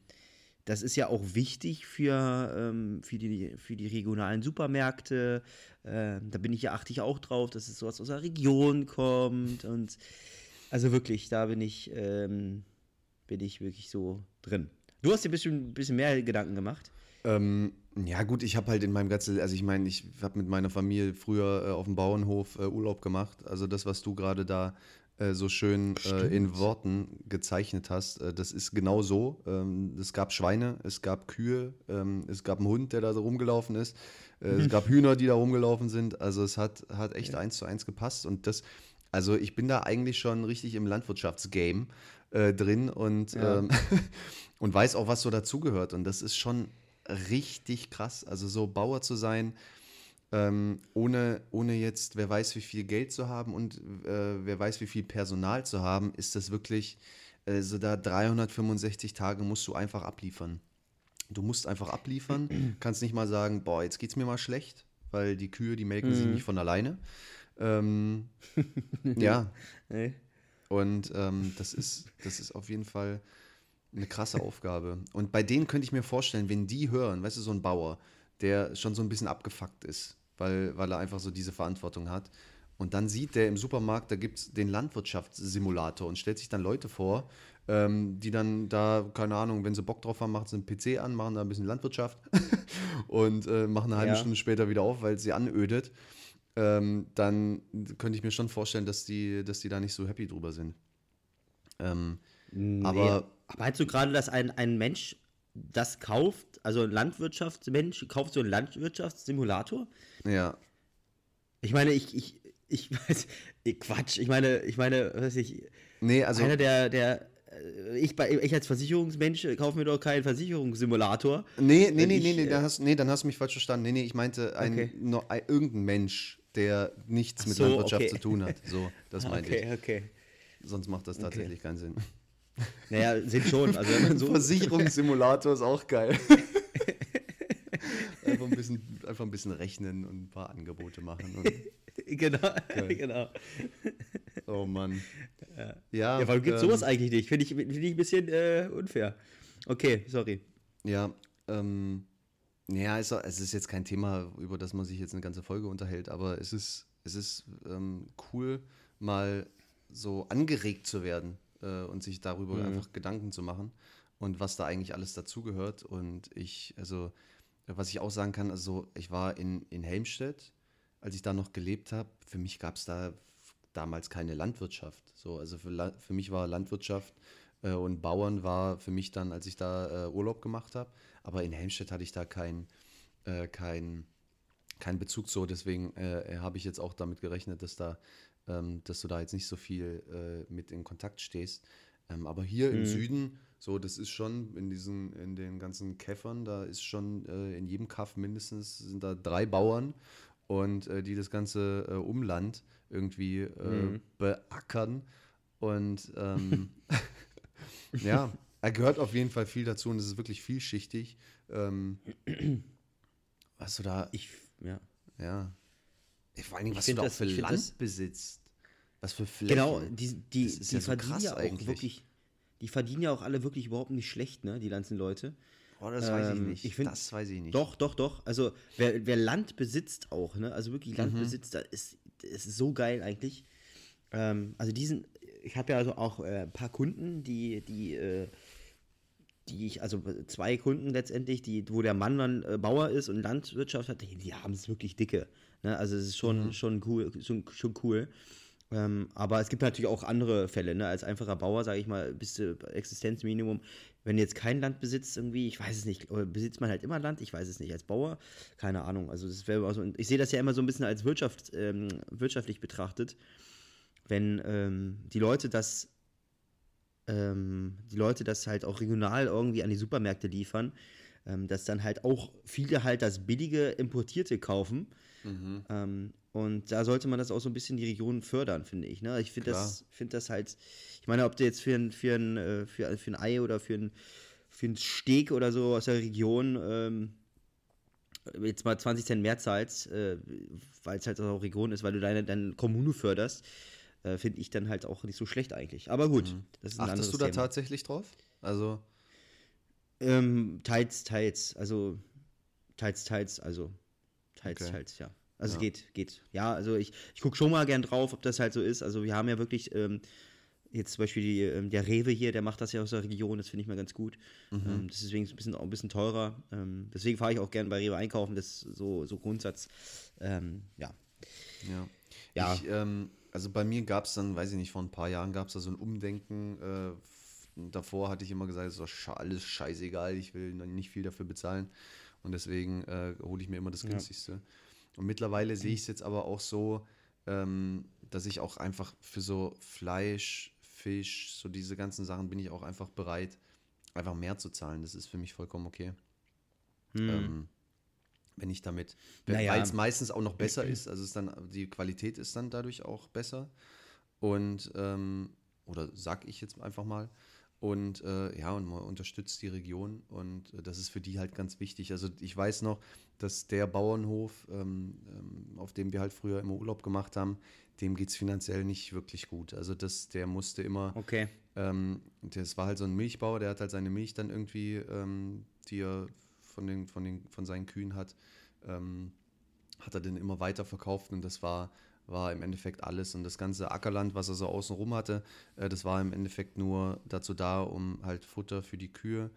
das ist ja auch wichtig für, ähm, für, die, für die regionalen Supermärkte. Ähm, da bin ich ja, achte ich auch drauf, dass es sowas aus der Region kommt. Und also wirklich, da bin ich, ähm, bin ich wirklich so drin. Du hast dir ein bisschen, bisschen mehr Gedanken gemacht. Ähm, ja, gut, ich habe halt in meinem ganzen, also ich meine, ich habe mit meiner Familie früher äh, auf dem Bauernhof äh, Urlaub gemacht. Also das, was du gerade da äh, so schön äh, in. Worten gezeichnet hast, äh, das ist genau so. Ähm, es gab Schweine, es gab Kühe, ähm, es gab einen Hund, der da so rumgelaufen ist, äh, es gab Hühner, die da rumgelaufen sind. Also es hat, hat echt eins zu eins gepasst. Und das, also ich bin da eigentlich schon richtig im Landwirtschaftsgame drin und, Ja. ähm, und weiß auch, was so dazugehört. Und das ist schon richtig krass. Also so Bauer zu sein, ähm, ohne, ohne jetzt, wer weiß, wie viel Geld zu haben und äh, wer weiß, wie viel Personal zu haben, ist das wirklich, äh, so da 365 Tage musst du einfach abliefern. Du musst einfach abliefern, kannst nicht mal sagen, boah, jetzt geht's mir mal schlecht, weil die Kühe, die melken sich nicht von alleine. Ähm, ja, Nee. und ähm, das, ist, das ist auf jeden Fall eine krasse Aufgabe. Und bei denen könnte ich mir vorstellen, wenn die hören, weißt du, so ein Bauer, der schon so ein bisschen abgefuckt ist, weil, weil er einfach so diese Verantwortung hat. Und dann sieht der im Supermarkt, da gibt es den Landwirtschaftssimulator und stellt sich dann Leute vor, ähm, die dann da, keine Ahnung, wenn sie Bock drauf haben, machen sie einen PC an, machen da ein bisschen Landwirtschaft und äh, machen eine halbe Ja. Stunde später wieder auf, weil es sie anödet. Ähm, dann könnte ich mir schon vorstellen, dass die, dass die da nicht so happy drüber sind. Ähm, Nee. Aber- Aber meinst du gerade, dass ein, ein Mensch das kauft, also ein Landwirtschaftsmensch kauft so einen Landwirtschaftssimulator? ja, Ich meine, ich, ich, ich weiß, Quatsch, ich meine, ich meine, was weiß ich, nee, also einer der, der, äh, ich, bei, ich als Versicherungsmensch kaufe mir doch keinen Versicherungssimulator. Nee, nee, nee, ich, nee, nee, äh, dann hast, nee, dann hast du mich falsch verstanden. Nee, nee, ich meinte ein, Okay. no, ein, irgendein Mensch, der nichts Ach mit so, Landwirtschaft okay. zu tun hat. So, das meinte okay, okay. ich. Sonst macht das tatsächlich keinen Sinn. Naja, sind schon. Also wenn man so. Versicherungssimulator ist auch geil. einfach, ein bisschen, einfach ein bisschen rechnen und ein paar Angebote machen. Genau, genau. oh Mann. Ja, Ja, warum gibt es ähm, sowas eigentlich nicht? Finde ich, find ich ein bisschen äh, unfair. Okay, sorry. Ja, ähm, ja, es, es ist jetzt kein Thema, über das man sich jetzt eine ganze Folge unterhält, aber es ist, es ist ähm, cool, mal so angeregt zu werden äh, und sich darüber Mhm. einfach Gedanken zu machen und was da eigentlich alles dazugehört. Und ich, also, was ich auch sagen kann, also ich war in, in Helmstedt, als ich da noch gelebt habe, für mich gab es da damals keine Landwirtschaft. So, also für, für mich war Landwirtschaft äh, und Bauern war für mich dann, als ich da äh, Urlaub gemacht habe. Aber in Helmstedt hatte ich da keinen äh, kein, kein Bezug zu. Deswegen äh, habe ich jetzt auch damit gerechnet, dass, da, ähm, dass du da jetzt nicht so viel äh, mit in Kontakt stehst. Ähm, aber hier im Süden, so, das ist schon in diesen, in den ganzen Käffern, da ist schon äh, in jedem Kaff mindestens sind da drei Bauern und äh, die das ganze äh, Umland irgendwie äh, beackern. Und ähm, ja, er gehört auf jeden Fall viel dazu und es ist wirklich vielschichtig. Ähm, was du da, Ich, ja. ja. Vor allen Dingen, was du da auch das- für Land das- besitzt. Was für Flächen. Genau, die, die, die ja so verdienen ja auch eigentlich. wirklich, die verdienen ja auch alle wirklich überhaupt nicht schlecht, ne, die ganzen Leute. Oh, das weiß ich Ähm, nicht. ich find- das weiß ich nicht. Doch, doch, doch. Also wer, wer Land besitzt auch, ne? Also wirklich Land Mhm. besitzt, das ist, das ist so geil eigentlich. Ähm, also diesen, ich habe ja also auch äh, ein paar Kunden, die, die, äh, die ich, also zwei Kunden letztendlich, die, wo der Mann dann äh, Bauer ist und Landwirtschaft hat, die, die haben es wirklich dicke. Ne? Also es ist schon, Mhm. schon cool, schon, schon cool. Ähm, aber es gibt natürlich auch andere Fälle, ne? Als einfacher Bauer, sage ich mal, bist du Existenzminimum. Wenn du jetzt kein Land besitzt, irgendwie, ich weiß es nicht, oder besitzt man halt immer Land, ich weiß es nicht, als Bauer, keine Ahnung. Also das wäre so, ich sehe das ja immer so ein bisschen als Wirtschaft, ähm, wirtschaftlich betrachtet, wenn ähm, die Leute das, ähm, die Leute das halt auch regional irgendwie an die Supermärkte liefern, ähm, dass dann halt auch viele halt das billige Importierte kaufen. Mhm. Ähm, und da sollte man das auch so ein bisschen die Region fördern, finde ich. Ne? Ich finde das, find das halt, ich meine, ob du jetzt für ein, für ein, äh, für, für ein Ei oder für ein, für ein Steak oder so aus der Region ähm, jetzt mal 20 Cent mehr zahlst, äh, weil es halt auch Region ist, weil du deine, deine Kommune förderst, äh, finde ich dann halt auch nicht so schlecht eigentlich. Aber gut, Mhm. das ist ein Achtest du da Thema. tatsächlich drauf? Also, Ähm, teils, teils. Also teils, teils. Also teils, Okay. teils, ja. Also Ja. geht, geht. Ja, also ich, ich gucke schon mal gern drauf, ob das halt so ist. Also wir haben ja wirklich ähm, jetzt zum Beispiel die, ähm, der Rewe hier, der macht das ja aus der Region, das finde ich mal ganz gut. Mhm. Ähm, das ist deswegen ein bisschen, auch ein bisschen teurer. Ähm, deswegen fahre ich auch gern bei Rewe einkaufen, das ist so, so Grundsatz. Ähm, ja. ja. Ja. Ich, ähm, also bei mir gab es dann, weiß ich nicht, vor ein paar Jahren gab es da so ein Umdenken. Äh, davor hatte ich immer gesagt, es ist alles scheißegal, ich will nicht viel dafür bezahlen. Und deswegen äh, hole ich mir immer das Ja. Und mittlerweile sehe ich es jetzt aber auch so, ähm, dass ich auch einfach für so Fleisch, Fisch, so diese ganzen Sachen bin ich auch einfach bereit, einfach mehr zu zahlen. Das ist für mich vollkommen okay. Ähm, wenn ich damit, Hm. Naja. weil es meistens auch noch besser ist, also es dann, die Qualität ist dann dadurch auch besser. Und, ähm, oder sag ich jetzt einfach mal. Und äh, ja, und man unterstützt die Region und äh, das ist für die halt ganz wichtig. Also ich weiß noch, dass der Bauernhof, ähm, ähm, auf dem wir halt früher immer Urlaub gemacht haben, dem geht es finanziell nicht wirklich gut. Also das, der musste immer, Okay. ähm, das war halt so ein Milchbauer, der hat halt seine Milch dann irgendwie, ähm, die er von, den, von, den, von seinen Kühen hat, ähm, hat er dann immer weiter verkauft und das war, war im Endeffekt alles. Und das ganze Ackerland, was er so außenrum hatte, äh, das war im Endeffekt nur dazu da, um halt Futter für die Kühe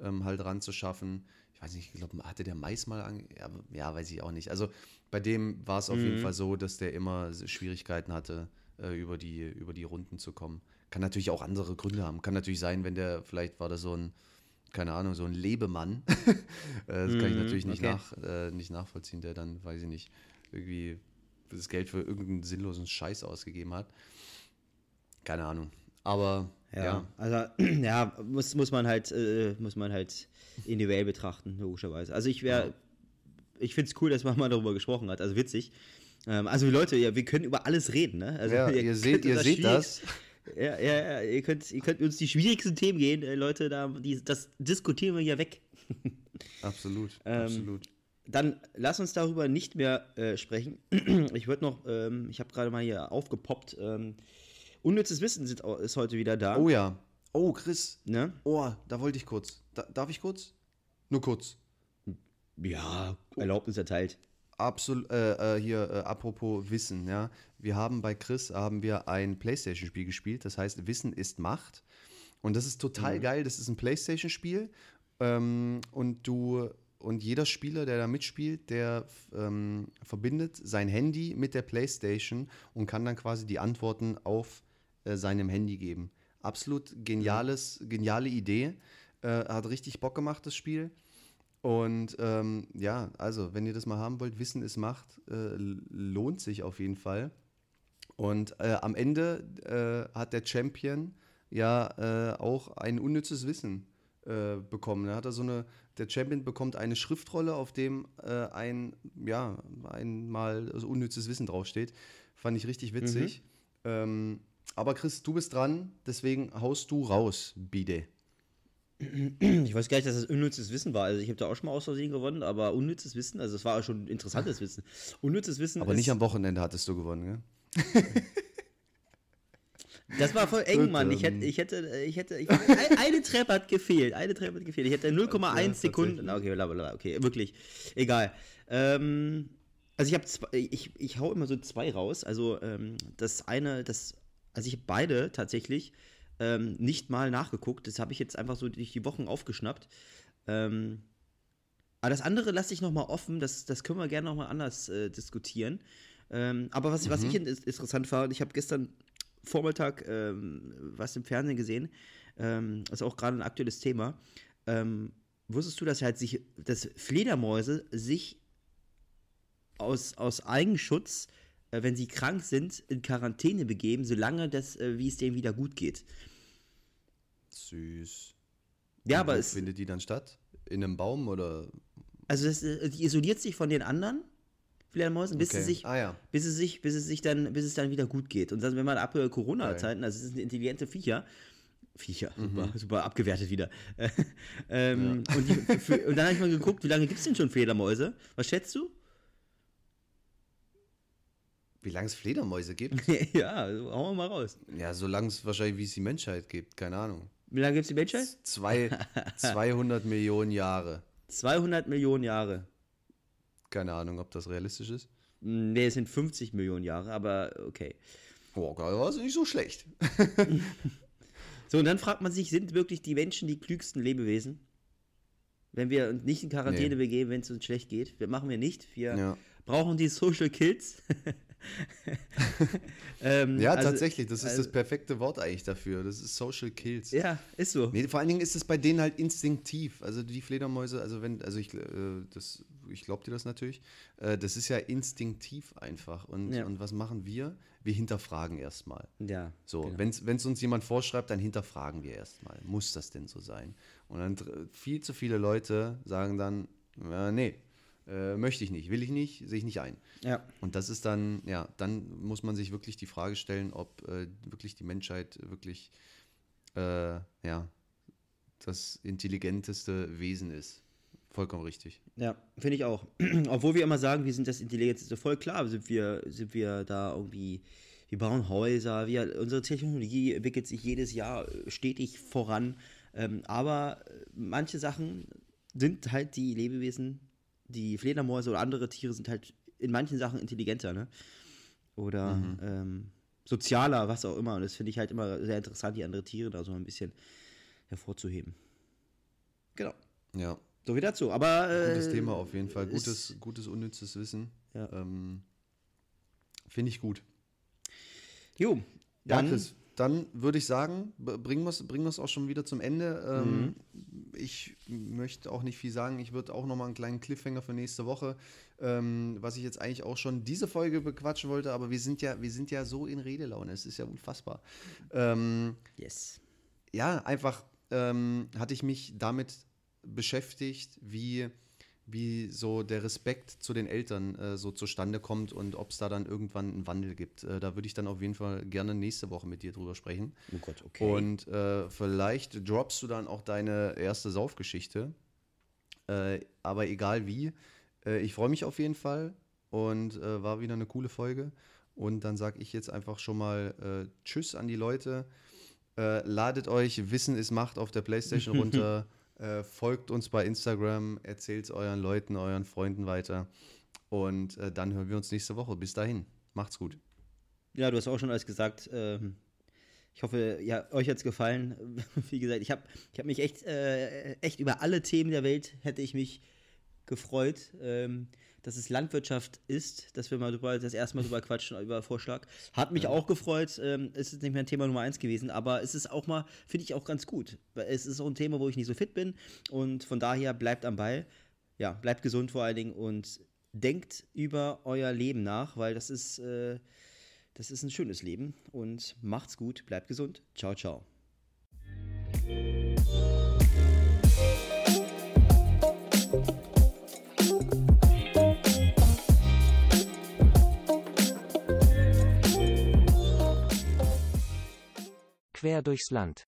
ähm, halt ranzuschaffen. Ich weiß nicht, ich glaube, hatte der Mais mal an? Ja, ja, weiß ich auch nicht. Also bei dem war es auf jeden Fall so, dass der immer Schwierigkeiten hatte, äh, über, die, über die Runden zu kommen. Kann natürlich auch andere Gründe haben. Kann natürlich sein, wenn der, vielleicht war das so ein, keine Ahnung, so ein Lebemann. Äh, das kann ich Mhm, natürlich nicht, okay. nach, äh, nicht nachvollziehen, der dann, weiß ich nicht, irgendwie das Geld für irgendeinen sinnlosen Scheiß ausgegeben hat. Keine Ahnung. Aber Ja, ja, also ja, muss, muss man halt, äh, muss man halt individuell betrachten, logischerweise. Also ich wäre, ich finde es cool, dass man mal darüber gesprochen hat, also witzig. Ähm, also Leute, ja, wir können über alles reden, ne? Also, ja, ihr, seht, könnt ihr seht das. Ja, ja, ja, ihr könnt, ihr könnt uns die schwierigsten Themen gehen, äh, Leute, da, die, das diskutieren wir hier weg. Absolut, Ähm, absolut. Dann lass uns darüber nicht mehr äh, sprechen. Ich würde noch, ähm, ich habe gerade mal hier aufgepoppt, ähm, unnützes Wissen sind, ist heute wieder da. Oh ja. Oh, Chris. Ne? Oh, da wollte ich kurz. Da, darf ich kurz? Nur kurz. Ja, Erlaubnis erteilt. Absolut, äh, äh, hier, äh, apropos Wissen, ja. Wir haben bei Chris, haben wir ein Playstation-Spiel gespielt, das heißt Wissen ist Macht. Und das ist total geil, das ist ein Playstation-Spiel. Ähm, und du, und jeder Spieler, der da mitspielt, der ähm, verbindet sein Handy mit der Playstation und kann dann quasi die Antworten auf äh, seinem Handy geben. Absolut geniales, geniale Idee. Äh, hat richtig Bock gemacht, das Spiel. Und ähm, ja, also, wenn ihr das mal haben wollt, Wissen ist Macht, äh, lohnt sich auf jeden Fall. Und äh, am Ende äh, hat der Champion ja äh, auch ein unnützes Wissen äh, bekommen. Da hat er so eine, der Champion bekommt eine Schriftrolle, auf dem äh, ein, ja, einmal also unnützes Wissen draufsteht. Fand ich richtig witzig. Ähm, aber Chris, du bist dran, deswegen haust du raus, Bide. Ich weiß gar nicht, dass das unnützes Wissen war. Also ich habe da auch schon mal aus Versehen gewonnen, aber unnützes Wissen, also es war schon interessantes Wissen. Unnützes Wissen Aber nicht am Wochenende hattest du gewonnen, gell? Das war voll eng, Mann. Ich hätte, ähm. ich hätte, ich hätte, ich, ein- eine Treppe hat gefehlt. Eine Treppe hat gefehlt. Ich hätte 0,1 Ja, Sekunden. Okay, blablabla, okay, wirklich. Egal. Ähm, also ich habe zwei, ich, ich hau immer so zwei raus. Also ähm, das eine, das, also ich habe beide tatsächlich ähm, nicht mal nachgeguckt. Das habe ich jetzt einfach so durch die Wochen aufgeschnappt. Ähm, aber das andere lasse ich nochmal offen. Das, das können wir gerne nochmal anders äh, diskutieren. Ähm, aber was, was ich ist- interessant fand, ich habe gestern Vormittag ähm, was im Fernsehen gesehen. Ähm, ist auch gerade ein aktuelles Thema. Ähm, wusstest du, dass halt sich, dass Fledermäuse sich aus, aus Eigenschutz, äh, wenn sie krank sind, in Quarantäne begeben, solange das, äh, wie es denen wieder gut geht? Süß. Ja, Und aber wo es, findet die dann statt? In einem Baum oder? also das, äh, die isoliert sich von den anderen Fledermäusen, bis Okay. sie sich Ah ja. bis es sich, bis es sich dann, bis es dann wieder gut geht. Und dann, wenn man ab Corona-Zeiten, also es sind intelligente Viecher, Viecher, super, super abgewertet wieder. ähm, und, die, für, und dann habe ich mal geguckt, wie lange gibt es denn schon Fledermäuse? Was schätzt du? Wie lange es Fledermäuse gibt? ja, also, hauen wir mal raus. Ja, so lange es wahrscheinlich, wie es die Menschheit gibt, keine Ahnung. Wie lange gibt es die Menschheit? Zwei, 200 Millionen Jahre. 200 Millionen Jahre. Keine Ahnung, ob das realistisch ist. Nee, es sind 50 Millionen Jahre, aber okay. Boah, das war nicht so schlecht. So, und dann fragt man sich, sind wirklich die Menschen die klügsten Lebewesen? Wenn wir uns nicht in Quarantäne Nee. begeben, wenn es uns schlecht geht. Das machen wir nicht. Wir Ja. brauchen die Social Kills. ähm, Ja, also- tatsächlich, das ist also- das perfekte Wort eigentlich dafür. Das ist Social Kills. Ja, ist so. Nee, vor allen Dingen ist es bei denen halt instinktiv. Also die Fledermäuse, also wenn, also ich, äh, das, ich glaube dir das natürlich, äh, das ist ja instinktiv einfach. Und, Ja. und was machen wir? Wir hinterfragen erstmal. Ja. So, genau. wenn es uns jemand vorschreibt, dann hinterfragen wir erstmal. Muss das denn so sein? Und dann viel zu viele Leute sagen dann, äh, nee, äh, möchte ich nicht, will ich nicht, sehe ich nicht ein. Ja. Und das ist dann, ja, dann muss man sich wirklich die Frage stellen, ob äh, wirklich die Menschheit wirklich, äh, ja, das intelligenteste Wesen ist. Vollkommen richtig. Ja, finde ich auch. Obwohl wir immer sagen, wir sind das intelligenteste Volk, klar sind wir, sind wir da irgendwie, wir bauen Häuser, wir, unsere Technologie entwickelt sich jedes Jahr stetig voran. Ähm, aber äh, manche Sachen sind halt die Lebewesen, die Fledermäuse oder andere Tiere sind halt in manchen Sachen intelligenter, ne? Oder ähm, sozialer, was auch immer. Und das finde ich halt immer sehr interessant, die anderen Tiere da so ein bisschen hervorzuheben. Genau. Ja, So wie dazu. Aber äh, gutes Thema auf jeden Fall. Gutes, gutes unnützes Wissen. Ja. Ähm, Finde ich gut. Jo, Ja, dann Chris, dann würde ich sagen, bringen wir es bringen wir's auch schon wieder zum Ende. Ähm, Mhm. Ich möchte auch nicht viel sagen. Ich würde auch noch mal einen kleinen Cliffhanger für nächste Woche, ähm, was ich jetzt eigentlich auch schon diese Folge bequatschen wollte, aber wir sind ja, wir sind ja so in Redelaune. Es ist ja unfassbar. Ähm, yes. ja, einfach ähm, hatte ich mich damit beschäftigt, wie, wie so der Respekt zu den Eltern äh, so zustande kommt und ob es da dann irgendwann einen Wandel gibt. Äh, da würde ich dann auf jeden Fall gerne nächste Woche mit dir drüber sprechen. Oh Gott, okay. Und äh, vielleicht droppst du dann auch deine erste Saufgeschichte. Äh, aber egal wie, äh, ich freue mich auf jeden Fall und äh, war wieder eine coole Folge. Und dann sage ich jetzt einfach schon mal Tschüss an die Leute. Ladet euch Wissen ist Macht auf der Playstation runter. Äh, folgt uns bei Instagram, erzählt es euren Leuten, euren Freunden weiter. Und äh, dann hören wir uns nächste Woche. Bis dahin. Macht's gut. ja, du hast auch schon alles gesagt. Ähm, ich hoffe, ja, euch hat es gefallen. Wie gesagt, ich habe ich hab mich echt, äh, echt über alle Themen der Welt hätte ich mich gefreut, ähm, dass es Landwirtschaft ist, dass wir mal drüber, das erste Mal drüber quatschen, über Vorschlag. Hat mich auch gefreut. Ähm, es ist nicht mehr ein Thema Nummer eins gewesen, aber es ist auch mal, finde ich auch ganz gut. Es ist auch ein Thema, wo ich nicht so fit bin und von daher bleibt am Ball. Ja, bleibt gesund vor allen Dingen und denkt über euer Leben nach, weil das ist, äh, das ist ein schönes Leben und macht's gut, bleibt gesund. Ciao, ciao. Quer durchs Land.